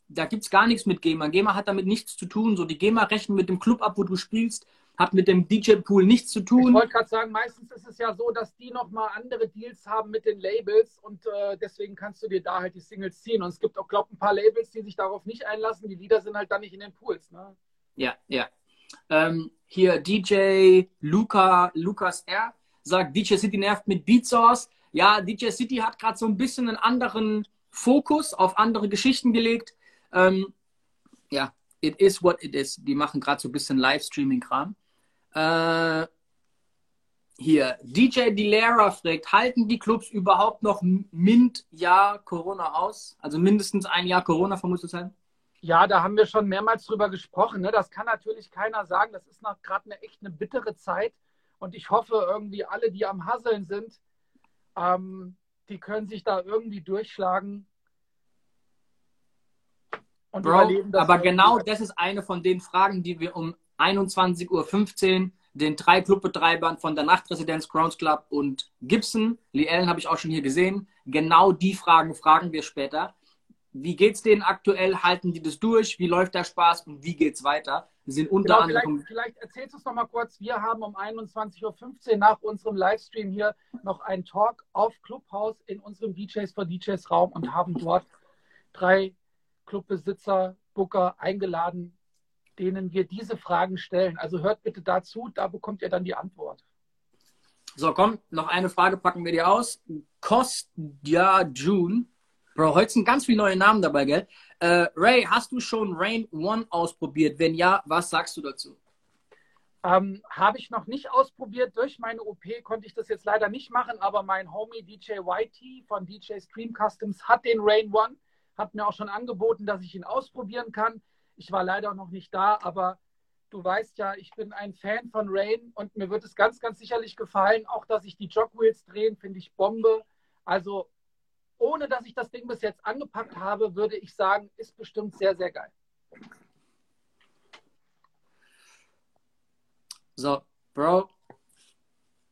Da gibt's gar nichts mit GEMA. GEMA hat damit nichts zu tun. So die GEMA rechnen mit dem Club ab, wo du spielst, hat mit dem DJ-Pool nichts zu Ich tun. wollte gerade sagen, meistens ist es ja so, dass die nochmal andere Deals haben mit den Labels und äh, deswegen kannst du dir da halt die Singles ziehen. Und es gibt auch, glaube ich, ein paar Labels, die sich darauf nicht einlassen. Die Lieder sind halt dann nicht in den Pools. Ne? Ja, ja. Ähm, hier DJ Luca, Lukas R. sagt, DJ City nervt mit Beat Source. Ja, DJ City hat gerade so ein bisschen einen anderen Fokus auf andere Geschichten gelegt. Ähm, ja, it is what it is. Die machen gerade so ein bisschen Livestreaming-Kram. Äh, hier, DJ Dilera fragt, halten die Clubs überhaupt noch Mint-Jahr Corona aus? Also mindestens ein Jahr Corona, vermutlich sein? Ja, da haben wir schon mehrmals drüber gesprochen. Ne? Das kann natürlich keiner sagen. Das ist noch gerade eine echt eine bittere Zeit. Und ich hoffe irgendwie alle, die am Hasseln sind, ähm, die können sich da irgendwie durchschlagen. Und Bro, überleben das aber genau das ist eine von den Fragen, die wir um 21.15 Uhr den drei Clubbetreibern von der Nachtresidenz Crowns Club und Gibson, Lee Allen habe ich auch schon hier gesehen, genau die Fragen fragen wir später. Wie geht's denen aktuell? Halten die das durch? Wie läuft der Spaß und wie geht's weiter? Sind unter Genau, anderem. vielleicht, vielleicht erzählst du es noch mal kurz. Wir haben um 21.15 Uhr nach unserem Livestream hier noch einen Talk auf Clubhouse in unserem DJs for DJs Raum und haben dort drei Clubbesitzer, Booker eingeladen, denen wir diese Fragen stellen. Also hört bitte dazu, da bekommt ihr dann die Antwort. So, komm, noch eine Frage packen wir dir aus. Kostja June. Bro, heute sind ganz viele neue Namen dabei, gell? Äh, Ray, hast du schon Rain One ausprobiert? Wenn ja, was sagst du dazu? Ähm, Habe ich noch nicht ausprobiert. Durch meine OP konnte ich das jetzt leider nicht machen, aber mein Homie DJ YT von DJ Stream Customs hat den Rain One, hat mir auch schon angeboten, dass ich ihn ausprobieren kann. Ich war leider noch nicht da, aber du weißt ja, ich bin ein Fan von Rain und mir wird es ganz, ganz sicherlich gefallen. Auch, dass ich die Jogwheels drehen, finde ich Bombe. Also, ohne dass ich das Ding bis jetzt angepackt habe, würde ich sagen, ist bestimmt sehr, sehr geil. So, Bro,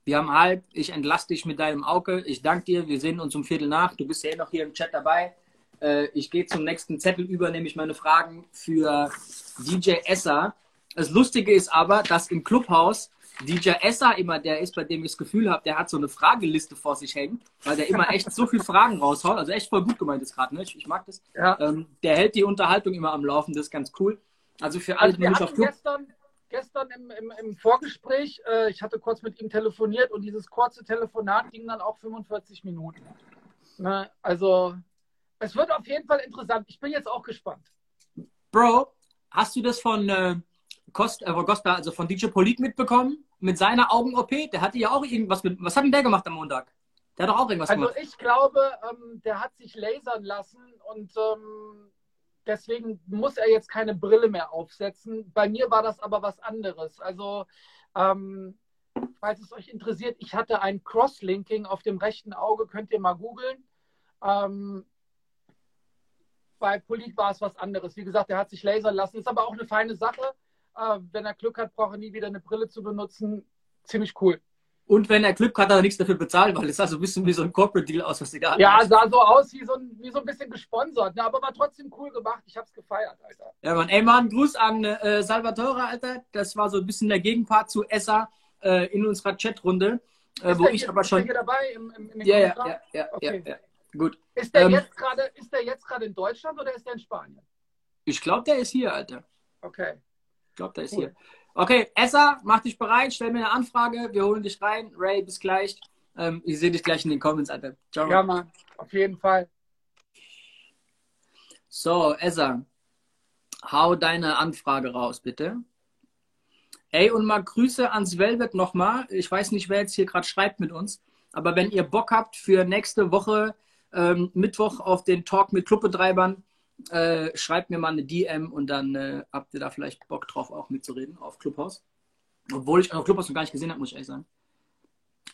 wir haben halb. Ich entlasse dich mit deinem Auge. Ich danke dir. Wir sehen uns um Viertel nach. Du bist ja eh noch hier im Chat dabei. Äh, ich gehe zum nächsten Zettel über, nämlich meine Fragen für DJ Essa. Das Lustige ist aber, dass im Clubhaus DJ Essa immer der ist, bei dem ich das Gefühl habe, der hat so eine Frageliste vor sich hängen, weil der immer echt so viele Fragen raushaut. Also echt voll gut gemeint ist gerade, ne? Ich, ich mag das. Ja. Ähm, der hält die Unterhaltung immer am Laufen, das ist ganz cool. Also für alle, Also die nicht auf gestern, gestern im, im, im Vorgespräch, äh, ich hatte kurz mit ihm telefoniert und dieses kurze Telefonat ging dann auch 45 Minuten. Ne? Also es wird auf jeden Fall interessant. Ich bin jetzt auch gespannt. Bro, hast du das von äh, Costa, äh, Costa, also von DJ Polit mitbekommen? Mit seiner Augen-OP? Der hatte ja auch irgendwas mit. Was hat denn der gemacht am Montag? Der hat doch auch irgendwas also gemacht. Also ich glaube, ähm, der hat sich lasern lassen und ähm, deswegen muss er jetzt keine Brille mehr aufsetzen. Bei mir war das aber was anderes. Also, ähm, falls es euch interessiert, ich hatte ein Crosslinking auf dem rechten Auge, könnt ihr mal googeln. Ähm, bei Polit war es was anderes. Wie gesagt, er hat sich lasern lassen. Ist aber auch eine feine Sache. Äh, wenn er Glück hat, braucht er nie wieder eine Brille zu benutzen. Ziemlich cool. Und wenn er Glück hat, hat er nichts dafür bezahlt, weil es sah so ein bisschen wie so ein Corporate Deal aus, was hatten. Ja, sah so aus wie so ein, wie so ein bisschen gesponsert, ne? aber war trotzdem cool gemacht. Ich hab's gefeiert, Alter. Ja, Mann. Ey, Mann, Gruß an äh, Salvatore, Alter. Das war so ein bisschen der Gegenpart zu Essa äh, in unserer Chatrunde, äh, wo ich hier, aber schon. Ist der hier dabei im, im, im ja, ja, ja, ja, okay. ja, ja, Gut. Ist der, ähm, jetzt grade, ist der jetzt gerade in Deutschland oder ist der in Spanien? Ich glaube, der ist hier, Alter. Okay. Ich glaube, der ist cool. hier. Okay, Essa, mach dich bereit, stell mir eine Anfrage, wir holen dich rein. Ray, bis gleich. Ähm, ich sehe dich gleich in den Comments, Alter. Ciao. Ja, Mann, auf jeden Fall. So, Essa, hau deine Anfrage raus, bitte. Ey, und mal Grüße ans Velvet nochmal. Ich weiß nicht, wer jetzt hier gerade schreibt mit uns, aber wenn ihr Bock habt für nächste Woche ähm, Mittwoch auf den Talk mit Clubbetreibern, äh, schreibt mir mal eine DM und dann äh, habt ihr da vielleicht Bock drauf, auch mitzureden auf Clubhouse. Obwohl ich auf Clubhouse noch gar nicht gesehen habe, muss ich ehrlich sagen.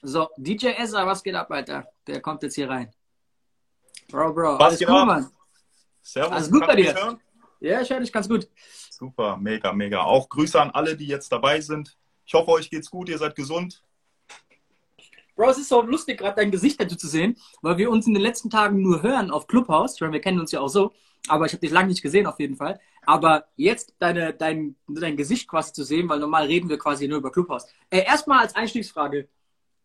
So, DJ Ezra, was geht ab, Alter? Der kommt jetzt hier rein. Bro, Bro, was alles gut, ab? Mann? Servus. Alles gut bei dir? Ja, ich höre dich ganz gut. Super, mega, mega. Auch Grüße an alle, die jetzt dabei sind. Ich hoffe, euch geht's gut, ihr seid gesund. Bro, es ist so lustig, gerade dein Gesicht dazu zu sehen, weil wir uns in den letzten Tagen nur hören auf Clubhouse. Ich meine, wir kennen uns ja auch so aber ich habe dich lange nicht gesehen auf jeden Fall. Aber jetzt deine, dein, dein Gesicht quasi zu sehen, weil normal reden wir quasi nur über Clubhouse. Äh, erstmal als Einstiegsfrage.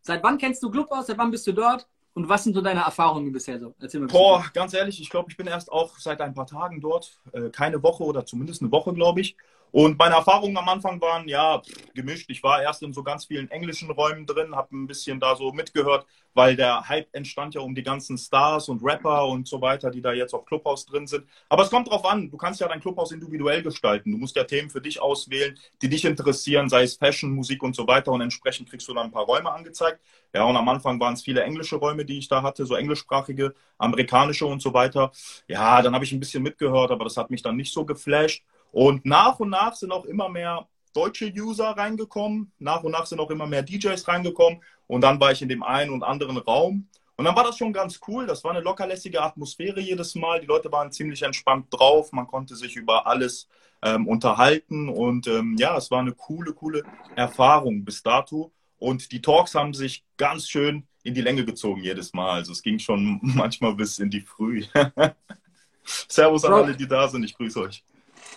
Seit wann kennst du Clubhouse? Seit wann bist du dort? Und was sind so deine Erfahrungen bisher so? Erzähl mal Boah, ganz ehrlich, ich glaube, ich bin erst auch seit ein paar Tagen dort. Äh, keine Woche oder zumindest eine Woche, glaube ich. Und meine Erfahrungen am Anfang waren ja gemischt. Ich war erst in so ganz vielen englischen Räumen drin, habe ein bisschen da so mitgehört, weil der Hype entstand ja um die ganzen Stars und Rapper und so weiter, die da jetzt auf Clubhouse drin sind. Aber es kommt drauf an, du kannst ja dein Clubhouse individuell gestalten. Du musst ja Themen für dich auswählen, die dich interessieren, sei es Fashion, Musik und so weiter. Und entsprechend kriegst du dann ein paar Räume angezeigt. Ja, und am Anfang waren es viele englische Räume, die ich da hatte, so englischsprachige, amerikanische und so weiter. Ja, dann habe ich ein bisschen mitgehört, aber das hat mich dann nicht so geflasht. Und nach und nach sind auch immer mehr deutsche User reingekommen. Nach und nach sind auch immer mehr DJs reingekommen. Und dann war ich in dem einen und anderen Raum. Und dann war das schon ganz cool. Das war eine lockerlässige Atmosphäre jedes Mal. Die Leute waren ziemlich entspannt drauf. Man konnte sich über alles ähm, unterhalten. Und ähm, ja, es war eine coole, coole Erfahrung bis dato. Und die Talks haben sich ganz schön in die Länge gezogen jedes Mal. Also es ging schon manchmal bis in die Früh. Servus an alle, die da sind. Ich grüße euch.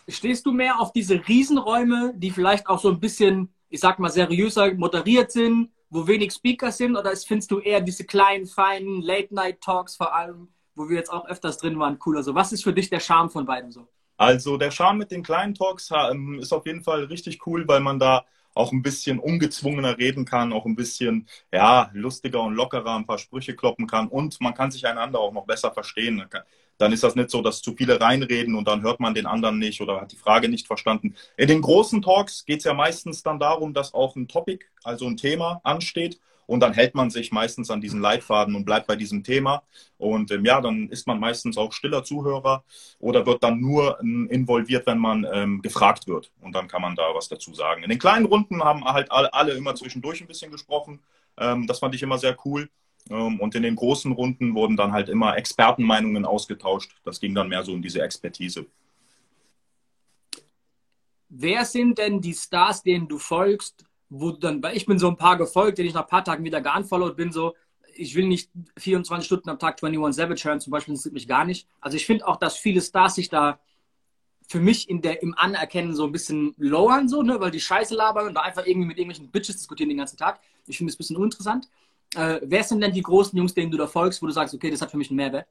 Stehst du mehr auf diese Riesenräume, die vielleicht auch so ein bisschen, ich sag mal, seriöser moderiert sind, wo wenig Speaker sind, oder findest du eher diese kleinen, feinen Late-Night-Talks vor allem, wo wir jetzt auch öfters drin waren, cooler? So, was ist für dich der Charme von beiden so? Also der Charme mit den kleinen Talks ähm, ist auf jeden Fall richtig cool, weil man da auch ein bisschen ungezwungener reden kann, auch ein bisschen ja, lustiger und lockerer ein paar Sprüche kloppen kann und man kann sich einander auch noch besser verstehen dann ist das nicht so, dass zu viele reinreden und dann hört man den anderen nicht oder hat die Frage nicht verstanden. In den großen Talks geht es ja meistens dann darum, dass auch ein Topic, also ein Thema ansteht und dann hält man sich meistens an diesen Leitfaden und bleibt bei diesem Thema. Und ähm, ja, dann ist man meistens auch stiller Zuhörer oder wird dann nur ähm, involviert, wenn man ähm, gefragt wird. Und dann kann man da was dazu sagen. In den kleinen Runden haben halt alle, alle immer zwischendurch ein bisschen gesprochen. Ähm, das fand ich immer sehr cool. Ähm, und in den großen Runden wurden dann halt immer Expertenmeinungen ausgetauscht. Das ging dann mehr so um diese Expertise. Wer sind denn die Stars, denen du folgst, wo dann, weil ich bin so ein paar gefolgt, denen ich nach ein paar Tagen wieder geunfollowed bin, so, ich will nicht 24 Stunden am Tag 21 Savage hören, zum Beispiel, das interessiert mich gar nicht. Also ich finde auch, dass viele Stars sich da für mich in der, im Anerkennen so ein bisschen lowern, so, ne, weil die Scheiße labern und da einfach irgendwie mit irgendwelchen Bitches diskutieren den ganzen Tag. Ich finde es ein bisschen uninteressant. Äh, wer sind denn die großen Jungs, denen du da folgst, wo du sagst, okay, das hat für mich einen Mehrwert?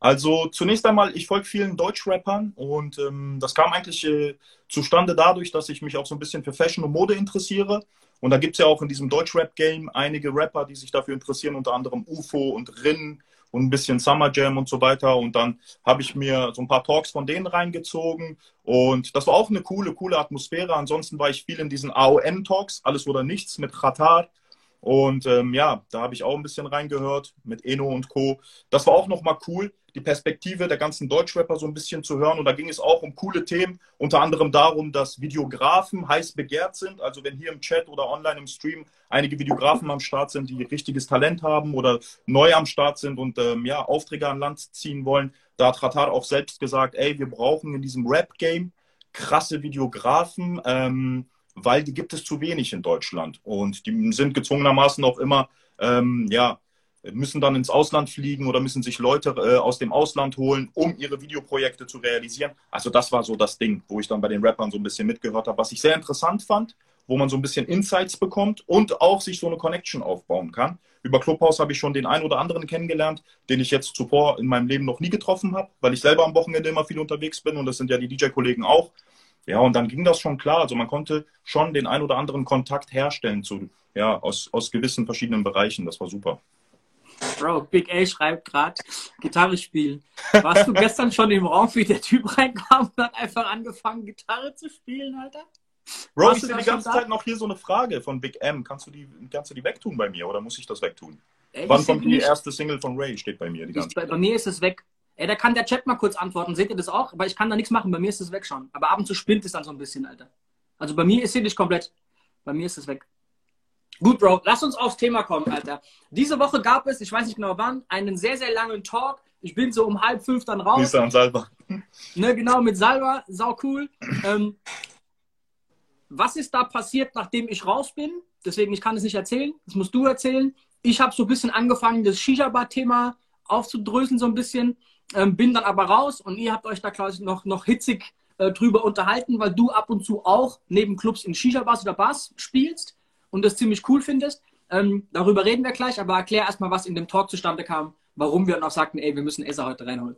Also zunächst einmal, ich folge vielen Deutschrappern und ähm, das kam eigentlich äh, zustande dadurch, dass ich mich auch so ein bisschen für Fashion und Mode interessiere. Und da gibt es ja auch in diesem Deutschrap-Game einige Rapper, die sich dafür interessieren, unter anderem UFO und Rin und ein bisschen Summer Jam und so weiter. Und dann habe ich mir so ein paar Talks von denen reingezogen. Und das war auch eine coole, coole Atmosphäre. Ansonsten war ich viel in diesen AON-Talks, alles oder nichts mit Qatar. Und ähm, ja, da habe ich auch ein bisschen reingehört mit Eno und Co. Das war auch nochmal cool, die Perspektive der ganzen Deutschrapper so ein bisschen zu hören. Und da ging es auch um coole Themen, unter anderem darum, dass Videografen heiß begehrt sind. Also wenn hier im Chat oder online im Stream einige Videografen am Start sind, die richtiges Talent haben oder neu am Start sind und ähm, ja, Aufträge an Land ziehen wollen, da hat Ratar auch selbst gesagt, ey, wir brauchen in diesem Rap-Game krasse Videografen. Ähm, weil die gibt es zu wenig in Deutschland. Und die sind gezwungenermaßen auch immer, ähm, ja, müssen dann ins Ausland fliegen oder müssen sich Leute äh, aus dem Ausland holen, um ihre Videoprojekte zu realisieren. Also das war so das Ding, wo ich dann bei den Rappern so ein bisschen mitgehört habe, was ich sehr interessant fand, wo man so ein bisschen Insights bekommt und auch sich so eine Connection aufbauen kann. Über Clubhouse habe ich schon den einen oder anderen kennengelernt, den ich jetzt zuvor in meinem Leben noch nie getroffen habe, weil ich selber am Wochenende immer viel unterwegs bin und das sind ja die DJ-Kollegen auch. Ja, und dann ging das schon klar. Also man konnte schon den ein oder anderen Kontakt herstellen zu, ja, aus, aus gewissen verschiedenen Bereichen. Das war super. Bro, Big A schreibt gerade Gitarre spielen. Warst du gestern schon im Raum, wie der Typ reinkam und hat einfach angefangen, Gitarre zu spielen, Alter? Bro, Warst ich sehe die ganze Zeit noch hier so eine Frage von Big M. Kannst du die, kannst du die wegtun bei mir oder muss ich das wegtun? Ey, Wann kommt die erste Single von Ray? Steht bei mir die ganze ich, Zeit. Bei mir ist es weg. Ey, da kann der Chat mal kurz antworten. Seht ihr das auch? Aber ich kann da nichts machen. Bei mir ist es weg schon. Aber ab und zu spinnt es dann so ein bisschen, Alter. Also bei mir ist es nicht komplett. Bei mir ist es weg. Gut, Bro, lass uns aufs Thema kommen, Alter. Diese Woche gab es, ich weiß nicht genau wann, einen sehr, sehr langen Talk. Ich bin so um halb fünf dann raus. Grüße an Salva. Ne, genau, mit Salva. Sau cool. Ähm, was ist da passiert, nachdem ich raus bin? Deswegen, ich kann es nicht erzählen. Das musst du erzählen. Ich habe so ein bisschen angefangen, das Shisha-Bar-Thema aufzudröseln, so ein bisschen. Ähm, bin dann aber raus und ihr habt euch da quasi noch, noch hitzig äh, drüber unterhalten, weil du ab und zu auch neben Clubs in Shisha-Bars oder Bars spielst und das ziemlich cool findest. Ähm, darüber reden wir gleich, aber erklär erstmal, was in dem Talk zustande kam, warum wir auch sagten, ey, wir müssen Esa heute reinholen.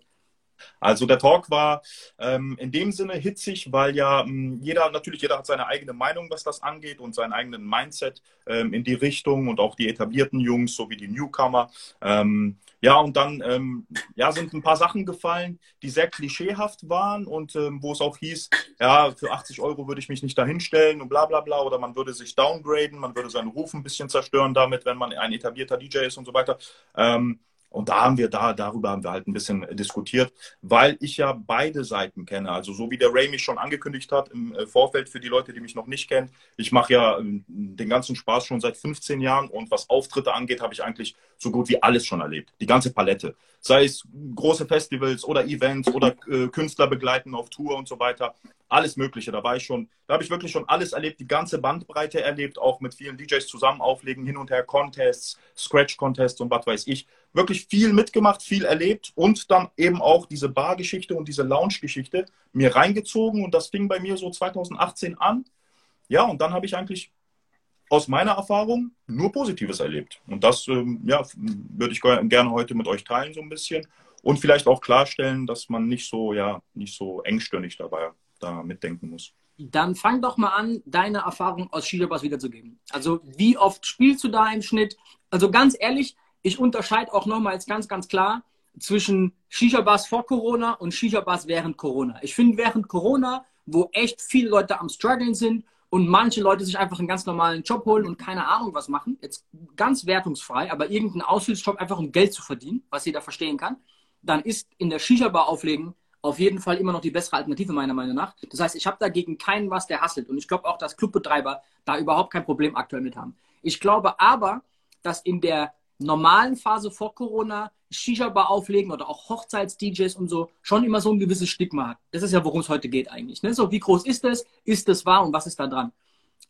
Also der Talk war ähm, in dem Sinne hitzig, weil ja ähm, jeder, natürlich jeder hat seine eigene Meinung, was das angeht und seinen eigenen Mindset ähm, in die Richtung und auch die etablierten Jungs sowie die Newcomer. Ähm, ja, und dann ähm, ja, sind ein paar Sachen gefallen, die sehr klischeehaft waren und ähm, wo es auch hieß, ja, für 80 Euro würde ich mich nicht dahinstellen und bla bla bla oder man würde sich downgraden, man würde seinen Ruf ein bisschen zerstören damit, wenn man ein etablierter DJ ist und so weiter. Und da haben wir da, darüber haben wir halt ein bisschen diskutiert, weil ich ja beide Seiten kenne. Also so wie der Ray mich schon angekündigt hat im äh, Vorfeld für die Leute, die mich noch nicht kennen. Ich mache ja ähm, den ganzen Spaß schon seit 15 Jahren und was Auftritte angeht, habe ich eigentlich so gut wie alles schon erlebt. Die ganze Palette. Sei es große Festivals oder Events oder äh, Künstler begleiten auf Tour und so weiter alles Mögliche. Da war ich schon, da habe ich wirklich schon alles erlebt, die ganze Bandbreite erlebt, auch mit vielen DJs zusammen auflegen, hin und her Contests, Scratch-Contests und was weiß ich. Wirklich viel mitgemacht, viel erlebt und dann eben auch diese Bar-Geschichte und diese Lounge-Geschichte mir reingezogen und das fing bei mir so 2018 an. Ja, und dann habe ich eigentlich aus meiner Erfahrung nur Positives erlebt. Und das ähm, ja, würde ich gerne heute mit euch teilen, so ein bisschen. Und vielleicht auch klarstellen, dass man nicht so, ja, nicht so engstirnig dabei da mitdenken muss. Dann fang doch mal an, deine Erfahrung aus Shisha-Bars wiederzugeben. Also wie oft spielst du da im Schnitt? Also ganz ehrlich, ich unterscheide auch nochmals ganz, ganz klar zwischen Shisha-Bars vor Corona und Shisha-Bars während Corona. Ich finde während Corona, wo echt viele Leute am struggeln sind und manche Leute sich einfach einen ganz normalen Job holen und keine Ahnung was machen, jetzt ganz wertungsfrei, aber irgendeinen Aushilfsjob einfach um Geld zu verdienen, was jeder verstehen kann, dann ist in der Shisha-Bar auflegen auf jeden Fall immer noch die bessere Alternative meiner Meinung nach. Das heißt, ich habe dagegen keinen was, der hasselt. Und ich glaube auch, dass Clubbetreiber da überhaupt kein Problem aktuell mit haben. Ich glaube aber, dass in der normalen Phase vor Corona Shisha-Bar auflegen oder auch Hochzeits-DJs und so schon immer so ein gewisses Stigma hat. Das ist ja, worum es heute geht eigentlich. Ne? So, wie groß ist es? Ist es wahr und was ist da dran?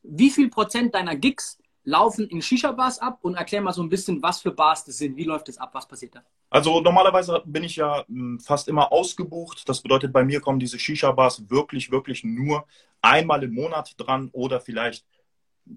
Wie viel Prozent deiner Gigs laufen in Shisha-Bars ab und erklär mal so ein bisschen, was für Bars das sind. Wie läuft das ab? Was passiert da? Also normalerweise bin ich ja hm, fast immer ausgebucht. Das bedeutet, bei mir kommen diese Shisha-Bars wirklich, wirklich nur einmal im Monat dran oder vielleicht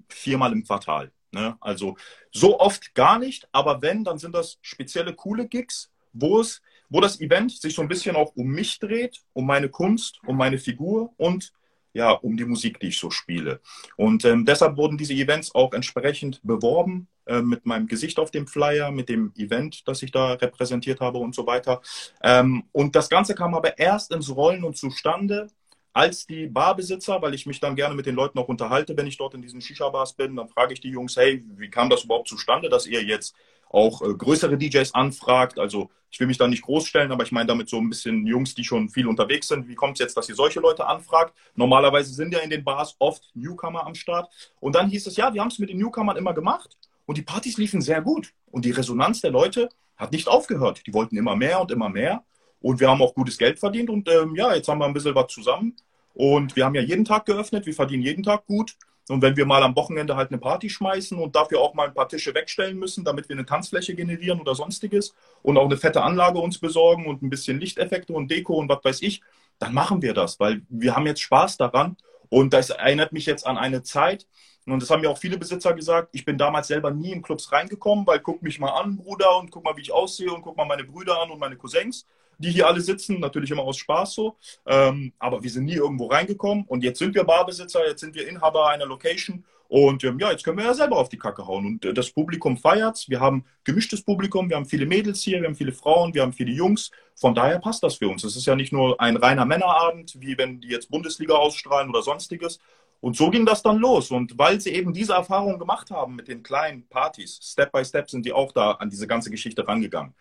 viermal im Quartal. Ne? Also so oft gar nicht, aber wenn, dann sind das spezielle coole Gigs, wo es wo das Event sich so ein bisschen auch um mich dreht, um meine Kunst, um meine Figur und ja, um die Musik, die ich so spiele. Und ähm, deshalb wurden diese Events auch entsprechend beworben äh, mit meinem Gesicht auf dem Flyer, mit dem Event, das ich da repräsentiert habe und so weiter. Ähm, und das Ganze kam aber erst ins Rollen und zustande, als die Barbesitzer, weil ich mich dann gerne mit den Leuten auch unterhalte, wenn ich dort in diesen Shisha-Bars bin, dann frage ich die Jungs, hey, wie kam das überhaupt zustande, dass ihr jetzt auch äh, größere DJs anfragt. Also ich will mich da nicht groß stellen, aber ich meine damit so ein bisschen Jungs, die schon viel unterwegs sind. Wie kommt es jetzt, dass ihr solche Leute anfragt? Normalerweise sind ja in den Bars oft Newcomer am Start. Und dann hieß es, ja, wir haben es mit den Newcomern immer gemacht und die Partys liefen sehr gut. Und die Resonanz der Leute hat nicht aufgehört. Die wollten immer mehr und immer mehr. Und wir haben auch gutes Geld verdient. Und ähm, ja, jetzt haben wir ein bisschen was zusammen. Und wir haben ja jeden Tag geöffnet. Wir verdienen jeden Tag gut. Und wenn wir mal am Wochenende halt eine Party schmeißen und dafür auch mal ein paar Tische wegstellen müssen, damit wir eine Tanzfläche generieren oder sonstiges und auch eine fette Anlage uns besorgen und ein bisschen Lichteffekte und Deko und was weiß ich, dann machen wir das, weil wir haben jetzt Spaß daran. Und das erinnert mich jetzt an eine Zeit, und das haben mir auch viele Besitzer gesagt, ich bin damals selber nie in Clubs reingekommen, weil guck mich mal an, Bruder, und guck mal, wie ich aussehe und guck mal meine Brüder an und meine Cousins die hier alle sitzen, natürlich immer aus Spaß so. Ähm, aber wir sind nie irgendwo reingekommen und jetzt sind wir Barbesitzer, jetzt sind wir Inhaber einer Location und ähm, ja, jetzt können wir ja selber auf die Kacke hauen. Und äh, das Publikum feiert's. Wir haben gemischtes Publikum, wir haben viele Mädels hier, wir haben viele Frauen, wir haben viele Jungs. Von daher passt das für uns. Es ist ja nicht nur ein reiner Männerabend, wie wenn die jetzt Bundesliga ausstrahlen oder sonstiges. Und so ging das dann los. Und weil sie eben diese Erfahrung gemacht haben mit den kleinen Partys, Step by Step sind die auch da an diese ganze Geschichte rangegangen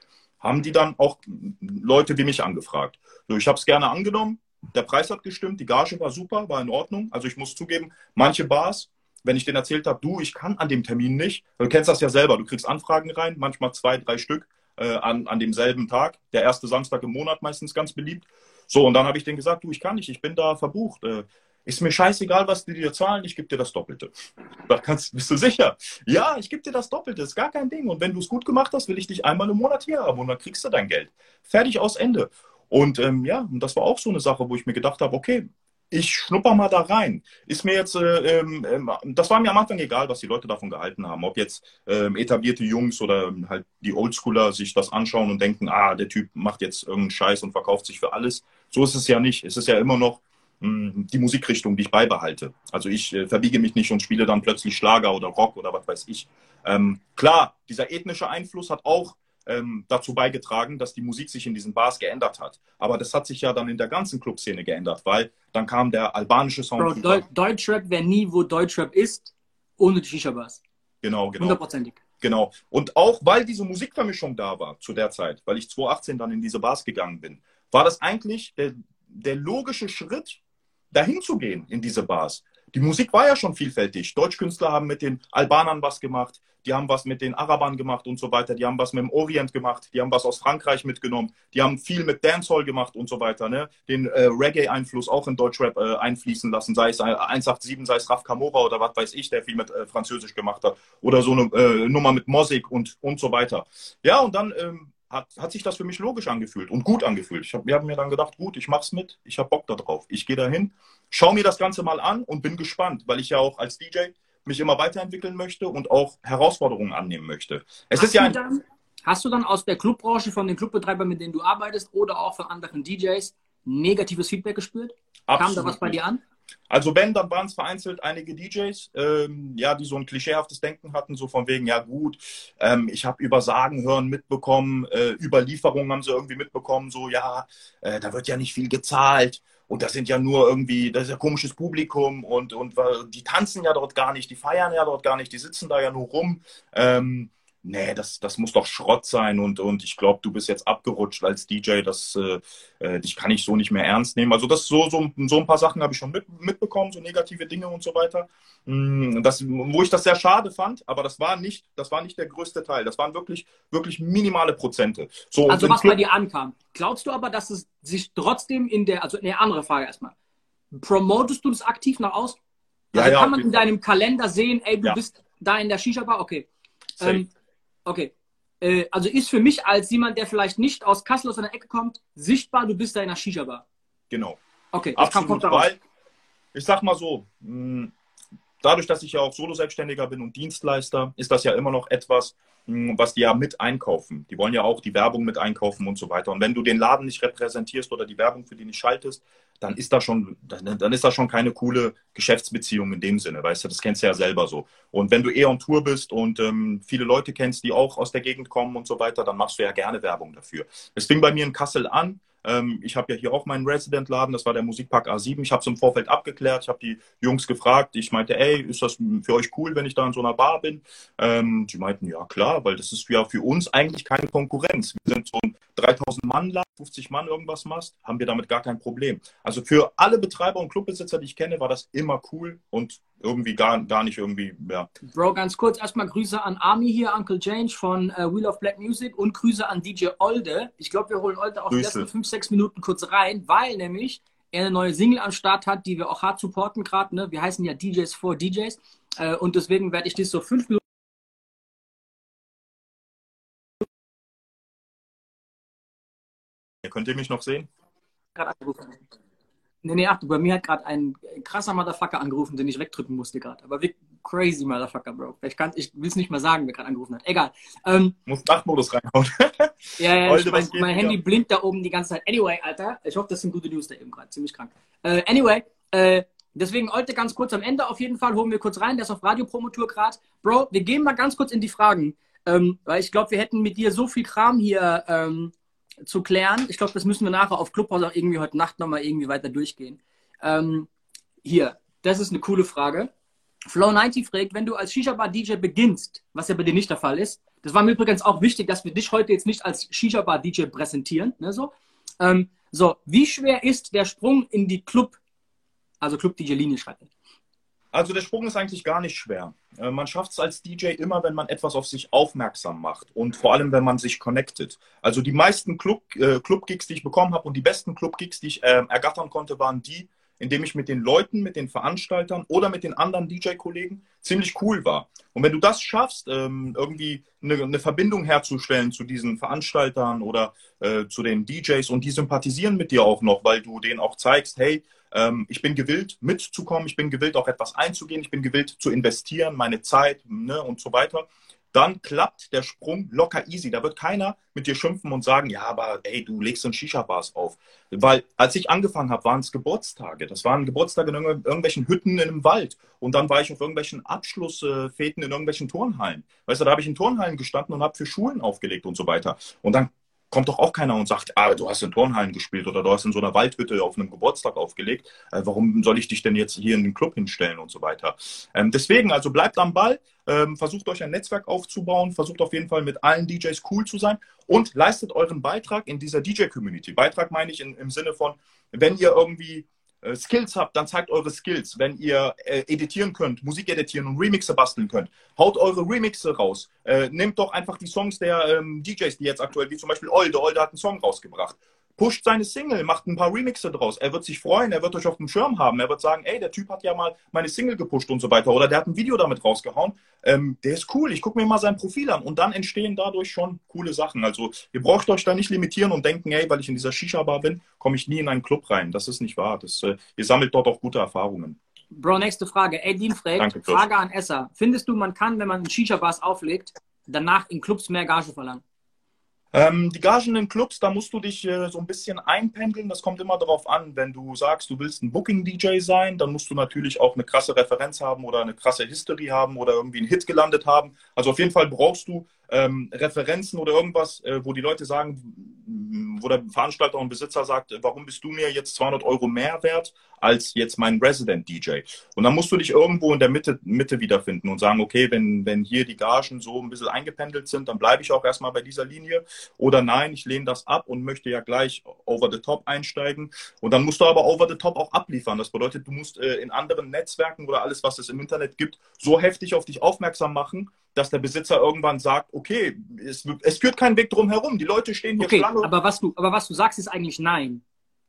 haben die dann auch Leute wie mich angefragt. So, ich habe es gerne angenommen. Der Preis hat gestimmt, die Gage war super, war in Ordnung. Also ich muss zugeben, manche Bars, wenn ich denen erzählt habe, du, ich kann an dem Termin nicht, du kennst das ja selber, du kriegst Anfragen rein, manchmal zwei, drei Stück äh, an, an demselben Tag, der erste Samstag im Monat meistens ganz beliebt. So, und dann habe ich denen gesagt, du, ich kann nicht, ich bin da verbucht. Äh, ist mir scheißegal, was die dir zahlen, ich gebe dir das Doppelte. Da kannst, bist du sicher? Ja, ich gebe dir das Doppelte, ist gar kein Ding. Und wenn du es gut gemacht hast, will ich dich einmal im Monat hier haben und dann kriegst du dein Geld. Fertig aus Ende. Und ähm, ja, und das war auch so eine Sache, wo ich mir gedacht habe, okay, ich schnupper mal da rein. Ist mir jetzt, äh, äh, das war mir am Anfang egal, was die Leute davon gehalten haben. Ob jetzt äh, etablierte Jungs oder halt die Oldschooler sich das anschauen und denken, ah, der Typ macht jetzt irgendeinen Scheiß und verkauft sich für alles. So ist es ja nicht. Es ist ja immer noch die Musikrichtung, die ich beibehalte. Also ich äh, verbiege mich nicht und spiele dann plötzlich Schlager oder Rock oder was weiß ich. Ähm, klar, dieser ethnische Einfluss hat auch ähm, dazu beigetragen, dass die Musik sich in diesen Bars geändert hat. Aber das hat sich ja dann in der ganzen Clubszene geändert, weil dann kam der albanische Sound. Bro, Deutschrap wäre nie, wo Deutschrap ist, ohne die Shisha-Bars. Genau, genau. Hundertprozentig. Genau. Und auch weil diese Musikvermischung da war zu der Zeit, weil ich 2018 dann in diese Bars gegangen bin, war das eigentlich der, der logische Schritt, dahin zu gehen in diese Bars. Die Musik war ja schon vielfältig. Deutschkünstler haben mit den Albanern was gemacht, die haben was mit den Arabern gemacht und so weiter, die haben was mit dem Orient gemacht, die haben was aus Frankreich mitgenommen, die haben viel mit Dancehall gemacht und so weiter, ne? den äh, Reggae-Einfluss auch in Deutschrap äh, einfließen lassen, sei es 187, sei es Raf Kamora oder was weiß ich, der viel mit äh, Französisch gemacht hat oder so eine äh, Nummer mit Mosik und, und so weiter. Ja, und dann ähm, hat, hat sich das für mich logisch angefühlt und gut angefühlt. Ich habe hab mir dann gedacht, gut, ich mach's mit, ich habe Bock darauf. Ich gehe dahin, schaue mir das Ganze mal an und bin gespannt, weil ich ja auch als DJ mich immer weiterentwickeln möchte und auch Herausforderungen annehmen möchte. Es hast, ist ja du dann, hast du dann aus der Clubbranche von den Clubbetreibern, mit denen du arbeitest, oder auch von anderen DJs negatives Feedback gespürt? Absolut Kam da was bei dir an? Also wenn, dann waren es vereinzelt einige DJs, ähm, ja, die so ein klischeehaftes Denken hatten, so von wegen, ja gut, ähm, ich habe über Sagen hören mitbekommen, äh, über Lieferungen haben sie irgendwie mitbekommen, so ja, äh, da wird ja nicht viel gezahlt und das sind ja nur irgendwie, das ist ja komisches Publikum und, und die tanzen ja dort gar nicht, die feiern ja dort gar nicht, die sitzen da ja nur rum. Ähm, nee, das, das muss doch Schrott sein und, und ich glaube, du bist jetzt abgerutscht als DJ, das, äh, äh, dich kann ich so nicht mehr ernst nehmen. Also das so, so, so ein paar Sachen habe ich schon mit, mitbekommen, so negative Dinge und so weiter. Mm, das, wo ich das sehr schade fand, aber das war nicht, das war nicht der größte Teil. Das waren wirklich, wirklich minimale Prozente. So, also was bei dir ankam. Glaubst du aber, dass es sich trotzdem in der, also eine andere Frage erstmal, promotest du das aktiv nach außen? Also ja, ja, kann man in deinem Kalender sehen, ey, du ja. bist da in der Shisha-Bar? Okay. Ähm, Okay. Äh, also ist für mich als jemand, der vielleicht nicht aus Kassel aus einer Ecke kommt, sichtbar, du bist da in einer Shisha-Bar. Genau. Okay, das Absolut. Weil, ich sag mal so, hm, dadurch, dass ich ja auch Solo-Selbstständiger bin und Dienstleister, ist das ja immer noch etwas, hm, was die ja mit einkaufen. Die wollen ja auch die Werbung mit einkaufen und so weiter. Und wenn du den Laden nicht repräsentierst oder die Werbung für die nicht schaltest, dann ist das schon, dann ist das schon keine coole Geschäftsbeziehung in dem Sinne, weißt du, das kennst du ja selber so. Und wenn du eher on Tour bist und ähm, viele Leute kennst, die auch aus der Gegend kommen und so weiter, dann machst du ja gerne Werbung dafür. Es fing bei mir in Kassel an, ähm, ich habe ja hier auch meinen Resident-Laden, das war der Musikpark A7. Ich habe es im Vorfeld abgeklärt, ich habe die Jungs gefragt. Ich meinte, ey, ist das für euch cool, wenn ich da in so einer Bar bin? Ähm, die meinten, ja klar, weil das ist ja für uns eigentlich keine Konkurrenz. Wir sind so ein 3000 Mann Laden, 50 Mann irgendwas machst, haben wir damit gar kein Problem. Also für alle Betreiber und Clubbesitzer, die ich kenne, war das immer cool und irgendwie gar, gar nicht irgendwie, ja. Bro, ganz kurz, erstmal Grüße an Army hier, Uncle James von äh, Wheel of Black Music und Grüße an DJ Olde. Ich glaube, wir holen Olde auch Grüße. die letzten 5, 6 Minuten kurz rein, weil nämlich er eine neue Single am Start hat, die wir auch hart supporten gerade. Ne? Wir heißen ja DJs for DJs äh, und deswegen werde ich das so 5 Minuten Könnt ihr mich noch sehen? Nee, nee, ach, bei mir hat gerade ein krasser Motherfucker angerufen, den ich wegdrücken musste gerade. Aber wie crazy Motherfucker, Bro. Ich, ich will es nicht mal sagen, wer gerade angerufen hat. Egal. Ähm, Muss Nachtmodus reinhauen. ja, ja, Heute, mein, mein Handy blinkt da oben die ganze Zeit. Anyway, Alter, ich hoffe, das sind gute News da eben gerade. Ziemlich krank. Äh, anyway, äh, deswegen heute ganz kurz am Ende auf jeden Fall, holen wir kurz rein. Der ist auf Radiopromotur gerade. Bro, wir gehen mal ganz kurz in die Fragen. Ähm, weil ich glaube, wir hätten mit dir so viel Kram hier ähm, zu klären. Ich glaube, das müssen wir nachher auf Clubhouse auch irgendwie heute Nacht nochmal irgendwie weiter durchgehen. Ähm, hier, das ist eine coole Frage. Flow90 fragt, wenn du als Shisha-Bar-DJ beginnst, was ja bei dir nicht der Fall ist, das war mir übrigens auch wichtig, dass wir dich heute jetzt nicht als Shisha-Bar-DJ präsentieren. Ne, so. Ähm, so, wie schwer ist der Sprung in die Club, also Club-DJ-Linie schreiben? Also der Sprung ist eigentlich gar nicht schwer. Äh, man schafft es als DJ immer, wenn man etwas auf sich aufmerksam macht und vor allem, wenn man sich connectet. Also die meisten Club, äh, Club-Gigs, die ich bekommen habe und die besten Club-Gigs, die ich äh, ergattern konnte, waren die, indem ich mit den Leuten, mit den Veranstaltern oder mit den anderen DJ-Kollegen ziemlich cool war. Und wenn du das schaffst, ähm, irgendwie eine, eine, Verbindung herzustellen zu diesen Veranstaltern oder äh, zu den DJs und die sympathisieren mit dir auch noch, weil du denen auch zeigst, hey, ähm, ich bin gewillt mitzukommen, ich bin gewillt auch etwas einzugehen, ich bin gewillt zu investieren, meine Zeit ne, und so weiter. Dann klappt der Sprung locker easy. Da wird keiner mit dir schimpfen und sagen, ja, aber ey, du legst in Shisha-Bars auf. Weil als ich angefangen habe, waren es Geburtstage. Das waren Geburtstage in irgendwelchen Hütten in einem Wald. Und dann war ich auf irgendwelchen Abschlussfäden in irgendwelchen Turnhallen. Weißt du, da habe ich in Turnhallen gestanden und habe für Schulen aufgelegt und so weiter. Und dann kommt doch auch keiner und sagt, ah, du hast in Turnhallen gespielt oder du hast in so einer Waldhütte auf einem Geburtstag aufgelegt. Äh, warum soll ich dich denn jetzt hier in den Club hinstellen und so weiter? Ähm, deswegen, also bleibt am Ball, ähm, versucht euch ein Netzwerk aufzubauen, versucht auf jeden Fall mit allen DJs cool zu sein und leistet euren Beitrag in dieser DJ-Community. Beitrag meine ich in, im Sinne von, wenn ihr irgendwie Skills habt, dann zeigt eure Skills. Wenn ihr äh, editieren könnt, Musik editieren und Remixe basteln könnt, haut eure Remixe raus. Äh, nehmt doch einfach die Songs der ähm, DJs, die jetzt aktuell, wie zum Beispiel Olde. Olde hat einen Song rausgebracht pusht seine Single, macht ein paar Remixe draus. Er wird sich freuen, er wird euch auf dem Schirm haben. Er wird sagen, ey, der Typ hat ja mal meine Single gepusht und so weiter. Oder der hat ein Video damit rausgehauen. Ähm, der ist cool, ich gucke mir mal sein Profil an. Und dann entstehen dadurch schon coole Sachen. Also ihr braucht euch da nicht limitieren und denken, ey, weil ich in dieser Shisha-Bar bin, komme ich nie in einen Club rein. Das ist nicht wahr. Das, äh, ihr sammelt dort auch gute Erfahrungen. Bro, nächste Frage. Edin fragt, Danke, Frage an Esser. Findest du, man kann, wenn man in Shisha-Bars auflegt, danach in Clubs mehr Gage verlangen? Ähm, die Gagen in Clubs, da musst du dich äh, so ein bisschen einpendeln. Das kommt immer darauf an, wenn du sagst, du willst ein Booking-DJ sein, dann musst du natürlich auch eine krasse Referenz haben oder eine krasse History haben oder irgendwie einen Hit gelandet haben. Also auf jeden Fall brauchst du ähm, Referenzen oder irgendwas, äh, wo die Leute sagen, wo der Veranstalter und Besitzer sagt, warum bist du mir jetzt 200 Euro mehr wert als jetzt mein Resident DJ? Und dann musst du dich irgendwo in der Mitte, Mitte wiederfinden und sagen, okay, wenn, wenn hier die Gagen so ein bisschen eingependelt sind, dann bleibe ich auch erstmal bei dieser Linie. Oder nein, ich lehne das ab und möchte ja gleich over the top einsteigen. Und dann musst du aber over the top auch abliefern. Das bedeutet, du musst äh, in anderen Netzwerken oder alles, was es im Internet gibt, so heftig auf dich aufmerksam machen, dass der Besitzer irgendwann sagt, okay, es, es führt keinen Weg drum herum. Die Leute stehen hier okay, Schlange. Aber was, du, aber was du sagst, ist eigentlich nein.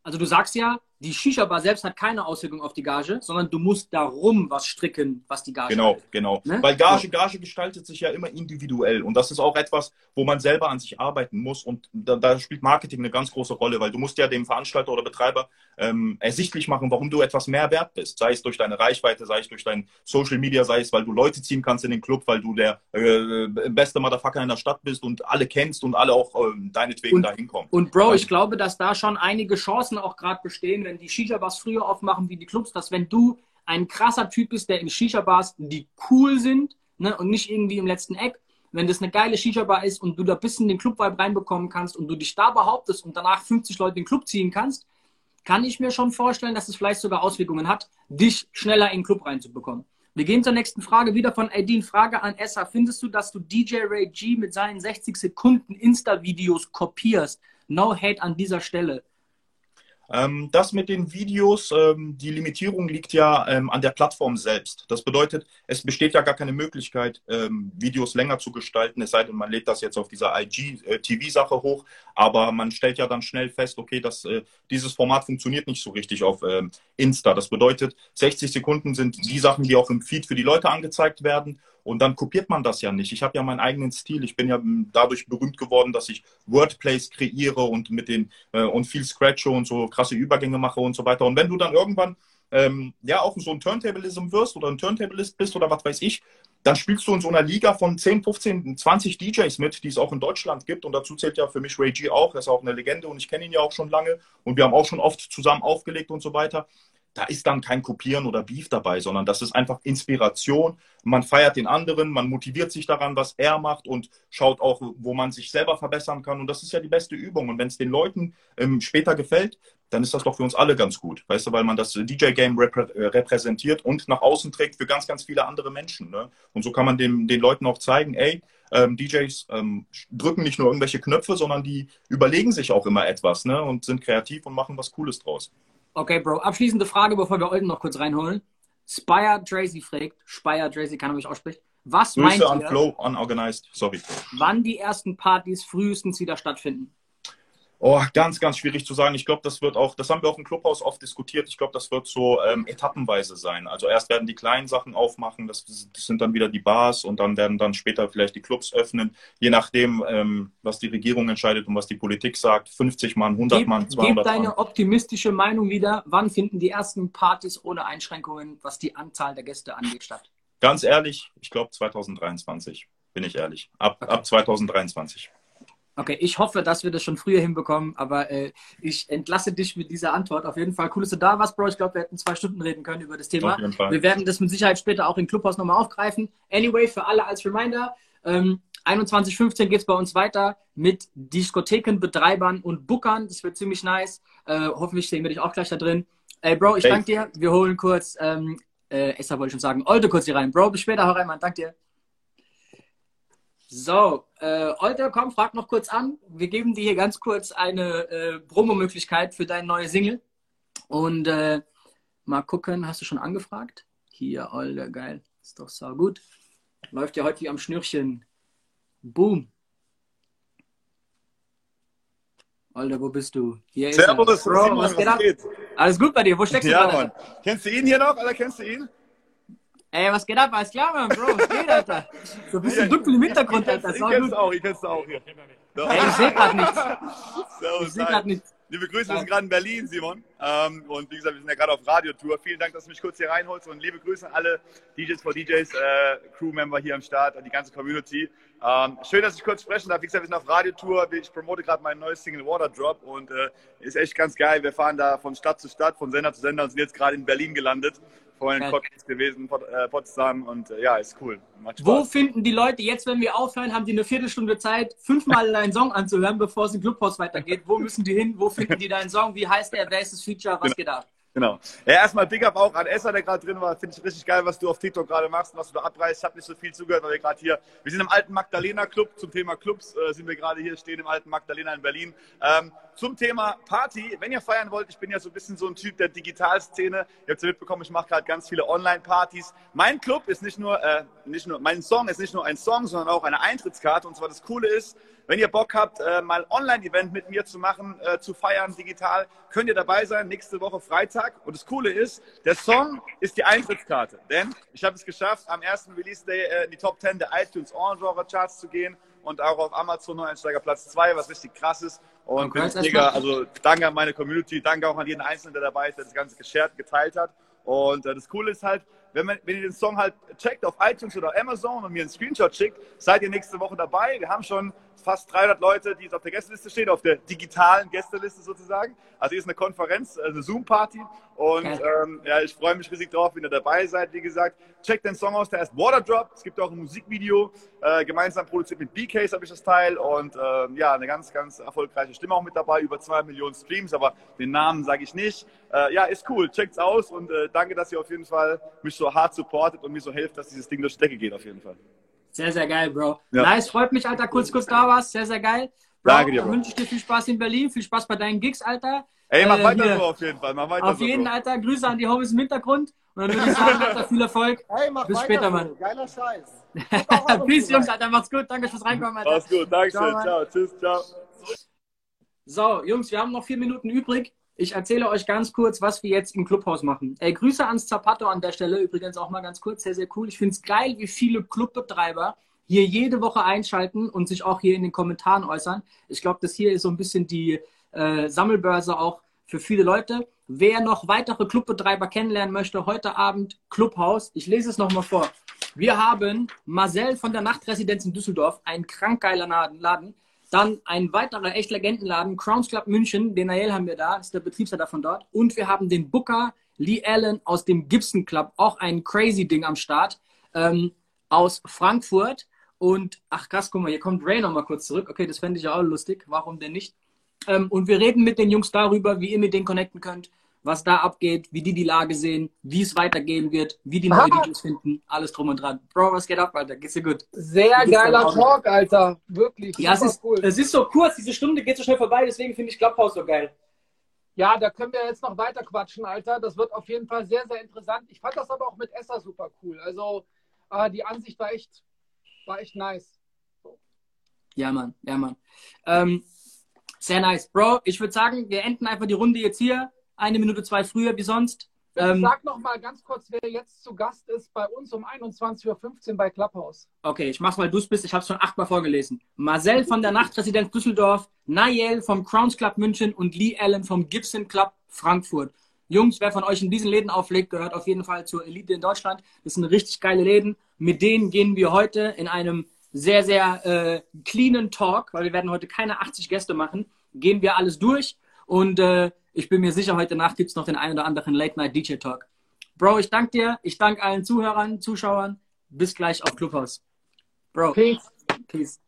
Also du sagst ja, die Shisha-Bar selbst hat keine Auswirkung auf die Gage, sondern du musst darum was stricken, was die Gage Genau, hat. genau. Ne? Weil Gage, Gage gestaltet sich ja immer individuell. Und das ist auch etwas, wo man selber an sich arbeiten muss. Und da, da spielt Marketing eine ganz große Rolle, weil du musst ja dem Veranstalter oder Betreiber ähm, ersichtlich machen, warum du etwas mehr wert bist. Sei es durch deine Reichweite, sei es durch dein Social Media, sei es, weil du Leute ziehen kannst in den Club, weil du der äh, beste Motherfucker in der Stadt bist und alle kennst und alle auch äh, deinetwegen da hinkommen. Und Bro, ich glaube, dass da schon einige Chancen auch gerade bestehen, wenn die Shisha-Bars früher aufmachen wie die Clubs, dass wenn du ein krasser Typ bist, der in Shisha-Bars, die cool sind ne, und nicht irgendwie im letzten Eck, wenn das eine geile Shisha-Bar ist und du da ein bisschen den Club-Vibe reinbekommen kannst und du dich da behauptest und danach 50 Leute in den Club ziehen kannst, kann ich mir schon vorstellen, dass es vielleicht sogar Auswirkungen hat, dich schneller in den Club reinzubekommen. Wir gehen zur nächsten Frage, wieder von Aidin. Frage an Essa. Findest du, dass du DJ Ray G mit seinen 60 Sekunden Insta-Videos kopierst? No hate an dieser Stelle. Ähm, das mit den Videos, ähm, die Limitierung liegt ja ähm, an der Plattform selbst. Das bedeutet, es besteht ja gar keine Möglichkeit, ähm, Videos länger zu gestalten, es sei denn, man lädt das jetzt auf dieser IG-TV-Sache hoch, aber man stellt ja dann schnell fest, okay, dass äh, dieses Format funktioniert nicht so richtig auf ähm, Insta. Das bedeutet, 60 Sekunden sind die Sachen, die auch im Feed für die Leute angezeigt werden. Und dann kopiert man das ja nicht. Ich habe ja meinen eigenen Stil. Ich bin ja dadurch berühmt geworden, dass ich Wordplays kreiere und mit den äh, und viel Scratche und so krasse Übergänge mache und so weiter. Und wenn du dann irgendwann ähm, ja auch so ein Turntablism wirst oder ein Turntablist bist oder was weiß ich, dann spielst du in so einer Liga von 10, 15, 20 DJs mit, die es auch in Deutschland gibt. Und dazu zählt ja für mich Ray G auch. Er ist auch eine Legende und ich kenne ihn ja auch schon lange. Und wir haben auch schon oft zusammen aufgelegt und so weiter da ist dann kein Kopieren oder Beef dabei, sondern das ist einfach Inspiration. Man feiert den anderen, man motiviert sich daran, was er macht und schaut auch, wo man sich selber verbessern kann. Und das ist ja die beste Übung. Und wenn es den Leuten ähm, später gefällt, dann ist das doch für uns alle ganz gut. Weißt du, weil man das DJ-Game reprä äh, repräsentiert und nach außen trägt für ganz, ganz viele andere Menschen. Ne? Und so kann man dem, den Leuten auch zeigen, ey, ähm, DJs ähm, drücken nicht nur irgendwelche Knöpfe, sondern die überlegen sich auch immer etwas ne? und sind kreativ und machen was Cooles draus. Okay, Bro. Abschließende Frage, bevor wir Olden noch kurz reinholen. Spire Tracy fragt, Spire Tracy, kann er mich aussprechen. Was meint Grüße an ihr, Flow, unorganized, sorry. wann die ersten Partys frühestens wieder stattfinden? Oh, ganz, ganz schwierig zu sagen. Ich glaube, das wird auch, das haben wir auch im Clubhaus oft diskutiert. Ich glaube, das wird so ähm, etappenweise sein. Also erst werden die kleinen Sachen aufmachen, das, das, sind dann wieder die Bars und dann werden dann später vielleicht die Clubs öffnen, je nachdem, ähm, was die Regierung entscheidet und was die Politik sagt. 50 Mann, 100 Gib, Mann, gib 200 deine Mann. optimistische Meinung wieder. Wann finden die ersten Partys ohne Einschränkungen, was die Anzahl der Gäste angeht, statt? Ganz ehrlich, ich glaube 2023, bin ich ehrlich. Ab, Okay. ab 2023. Okay, ich hoffe, dass wir das schon früher hinbekommen, aber äh, ich entlasse dich mit dieser Antwort. Auf jeden Fall cool, dass du da warst, Bro. Ich glaube, wir hätten zwei Stunden reden können über das Thema. Auf jeden Fall. Wir werden das mit Sicherheit später auch im Clubhaus nochmal aufgreifen. Anyway, für alle als Reminder, ähm, 21.15 geht es bei uns weiter mit Diskothekenbetreibern und Bookern. Das wird ziemlich nice. Äh, hoffentlich sehen wir dich auch gleich da drin. Ey, Bro, ich Safe. danke dir. Wir holen kurz, ähm, äh, Esther wollte ich schon sagen, Olte kurz hier rein. Bro, bis später, hau rein, Mann. Danke dir. So, äh, Olte, komm, frag noch kurz an. Wir geben dir hier ganz kurz eine äh, Promo-Möglichkeit für deine neue Single. Und äh, mal gucken, hast du schon angefragt? Hier, Olte, geil. Ist doch so gut. Läuft ja heute wie am Schnürchen. Boom. Alter, wo bist du? Hier ist er. Servus, Bro, Simon, was geht ab? Alles gut bei dir? Wo steckst du Ja, gerade? Mann. Kennst du ihn hier noch, Alter? Kennst du ihn? Ey, was geht ab? Alles klar, Mann, Bro. Was geht, Alter? So ein bisschen dunkel im Hintergrund, Alter. Ich du auch, ich kennst du auch hier. Ey, ich sehe gerade nichts. Ich sehe nein. gerade nichts. Liebe Grüße, wir sind gerade in Berlin, Simon. Ähm, und wie gesagt, wir sind ja gerade auf Radiotour. Vielen Dank, dass du mich kurz hier reinholst. Und liebe Grüße an alle DJs for DJs, äh, Crewmember hier am Start, an die ganze Community. Ähm, schön, dass ich kurz sprechen darf. Wie gesagt, wir sind auf Radiotour. Ich promote gerade mein neues Single Water Drop und äh, ist echt ganz geil. Wir fahren da von Stadt zu Stadt, von Sender zu Sender und sind jetzt gerade in Berlin gelandet. Vorhin in Geil. Cottbus gewesen, Pot, äh, Potsdam und äh, ja, ist cool. Macht Spaß. Wo finden die Leute jetzt, wenn wir aufhören, haben die eine Viertelstunde Zeit, fünfmal deinen Song anzuhören, bevor es im Clubhaus weitergeht? Wo müssen die hin? Wo finden die deinen Song? Wie heißt der? Wer ist das Feature? Was geht ab? Genau. Ja, erstmal Big Up auch an Esser, der gerade drin war. Finde ich richtig geil, was du auf TikTok gerade machst und was du da abreißt. Ich habe nicht so viel zugehört, weil wir gerade hier, wir sind im alten Magdalena Club. Zum Thema Clubs äh, sind wir gerade hier, stehen im alten Magdalena in Berlin. Ähm, zum Thema Party, wenn ihr feiern wollt, ich bin ja so ein bisschen so ein Typ der Digitalszene. Ihr habt ja mitbekommen, ich mache gerade ganz viele Online-Partys. Mein Club ist nicht nur, äh, nicht nur, mein Song ist nicht nur ein Song, sondern auch eine Eintrittskarte. Und zwar das Coole ist, Wenn ihr Bock habt, äh, mal ein Online-Event mit mir zu machen, äh, zu feiern digital, könnt ihr dabei sein, nächste Woche Freitag. Und das Coole ist, der Song ist die Eintrittskarte. Denn ich habe es geschafft, am ersten Release-Day äh, in die Top 10 der iTunes All-Genre-Charts zu gehen und auch auf Amazon Neueinsteiger Platz 2, was richtig krass ist. Und bin mega, also danke an meine Community, danke auch an jeden Einzelnen, der dabei ist, der das Ganze geshared, geteilt hat. Und äh, das Coole ist halt, wenn, man, wenn ihr den Song halt checkt auf iTunes oder Amazon und mir einen Screenshot schickt, seid ihr nächste Woche dabei. Wir haben schon fast 300 Leute, die auf der Gästeliste stehen, auf der digitalen Gästeliste sozusagen. Also hier ist eine Konferenz, eine Zoom-Party und ähm, ja, ich freue mich riesig drauf, wenn ihr dabei seid. Wie gesagt, checkt den Song aus, der heißt Waterdrop. Es gibt auch ein Musikvideo, äh, gemeinsam produziert mit B-Case habe ich das Teil und äh, ja, eine ganz, ganz erfolgreiche Stimme auch mit dabei, über zwei Millionen Streams, aber den Namen sage ich nicht. Äh, ja, ist cool, checkt's aus und äh, danke, dass ihr auf jeden Fall mich so hart supportet und mir so helft, dass dieses Ding durch die Decke geht auf jeden Fall. Sehr, sehr geil, Bro. Ja. Nice, freut mich, Alter, kurz, kurz da warst. Sehr, sehr geil. Bro, Danke dir, Bro. wünsche ich dir viel Spaß in Berlin, viel Spaß bei deinen Gigs, Alter. Ey, mach äh, weiter hier. so auf jeden Fall. Mach weiter auf so, jeden, Bro. Alter. Grüße an die Hobbys im Hintergrund. Und dann würde ich sagen, Alter, viel Erfolg. Hey, mach Bis weiter später, so. Mann. Geiler Scheiß. Peace, Jungs, Alter. Macht's gut. Danke fürs Reinkommen, Alter. Mach's gut. Dankeschön. Ciao, Ciao. Tschüss. Ciao. So, Jungs, wir haben noch vier Minuten übrig. Ich erzähle euch ganz kurz, was wir jetzt im Clubhaus machen. Ey, Grüße ans Zapato an der Stelle, übrigens auch mal ganz kurz, sehr, sehr cool. Ich finde es geil, wie viele Clubbetreiber hier jede Woche einschalten und sich auch hier in den Kommentaren äußern. Ich glaube, das hier ist so ein bisschen die äh, Sammelbörse auch für viele Leute. Wer noch weitere Clubbetreiber kennenlernen möchte, heute Abend Clubhaus. Ich lese es nochmal vor. Wir haben Marcel von der Nachtresidenz in Düsseldorf, ein krank geiler Laden. Dann ein weiterer echt Legendenladen, Crowns Club München, den Nael haben wir da, ist der Betriebsleiter von dort. Und wir haben den Booker Lee Allen aus dem Gibson Club, auch ein crazy Ding am Start, ähm, aus Frankfurt. Und ach krass, guck mal, hier kommt Ray nochmal kurz zurück. Okay, das fände ich auch lustig. Warum denn nicht? Ähm, und wir reden mit den Jungs darüber, wie ihr mit denen connecten könnt, was da abgeht, wie die die Lage sehen, wie es weitergehen wird, wie die neue DJs finden, alles drum und dran. Bro, was geht ab, Alter? Geht's dir gut? Sehr geiler Talk, Alter. Wirklich. Ja, es ist, cool. es ist so kurz, diese Stunde geht so schnell vorbei, deswegen finde ich Clubhouse so geil. Ja, da können wir jetzt noch weiter quatschen, Alter. Das wird auf jeden Fall sehr, sehr interessant. Ich fand das aber auch mit Esser super cool. Also äh, die Ansicht war echt, war echt nice. So. Ja, Mann, ja, Mann. Ähm, sehr nice. Bro, ich würde sagen, wir enden einfach die Runde jetzt hier. Eine Minute, zwei früher wie sonst. Ähm, Sag noch mal ganz kurz, wer jetzt zu Gast ist bei uns um 21.15 Uhr bei Clubhouse. Okay, ich mach's, weil du es bist. Ich habe es schon achtmal vorgelesen. Marcel von der Nachtresidenz Düsseldorf, Nayel vom Crowns Club München und Lee Allen vom Gibson Club Frankfurt. Jungs, wer von euch in diesen Läden auflegt, gehört auf jeden Fall zur Elite in Deutschland. Das sind richtig geile Läden. Mit denen gehen wir heute in einem sehr, sehr äh, cleanen Talk, weil wir werden heute keine 80 Gäste machen, gehen wir alles durch und äh, ich bin mir sicher, heute Nacht gibt es noch den einen oder anderen Late-Night-DJ-Talk. Bro, ich danke dir. Ich danke allen Zuhörern, Zuschauern. Bis gleich auf Clubhouse. Bro. Peace. Peace.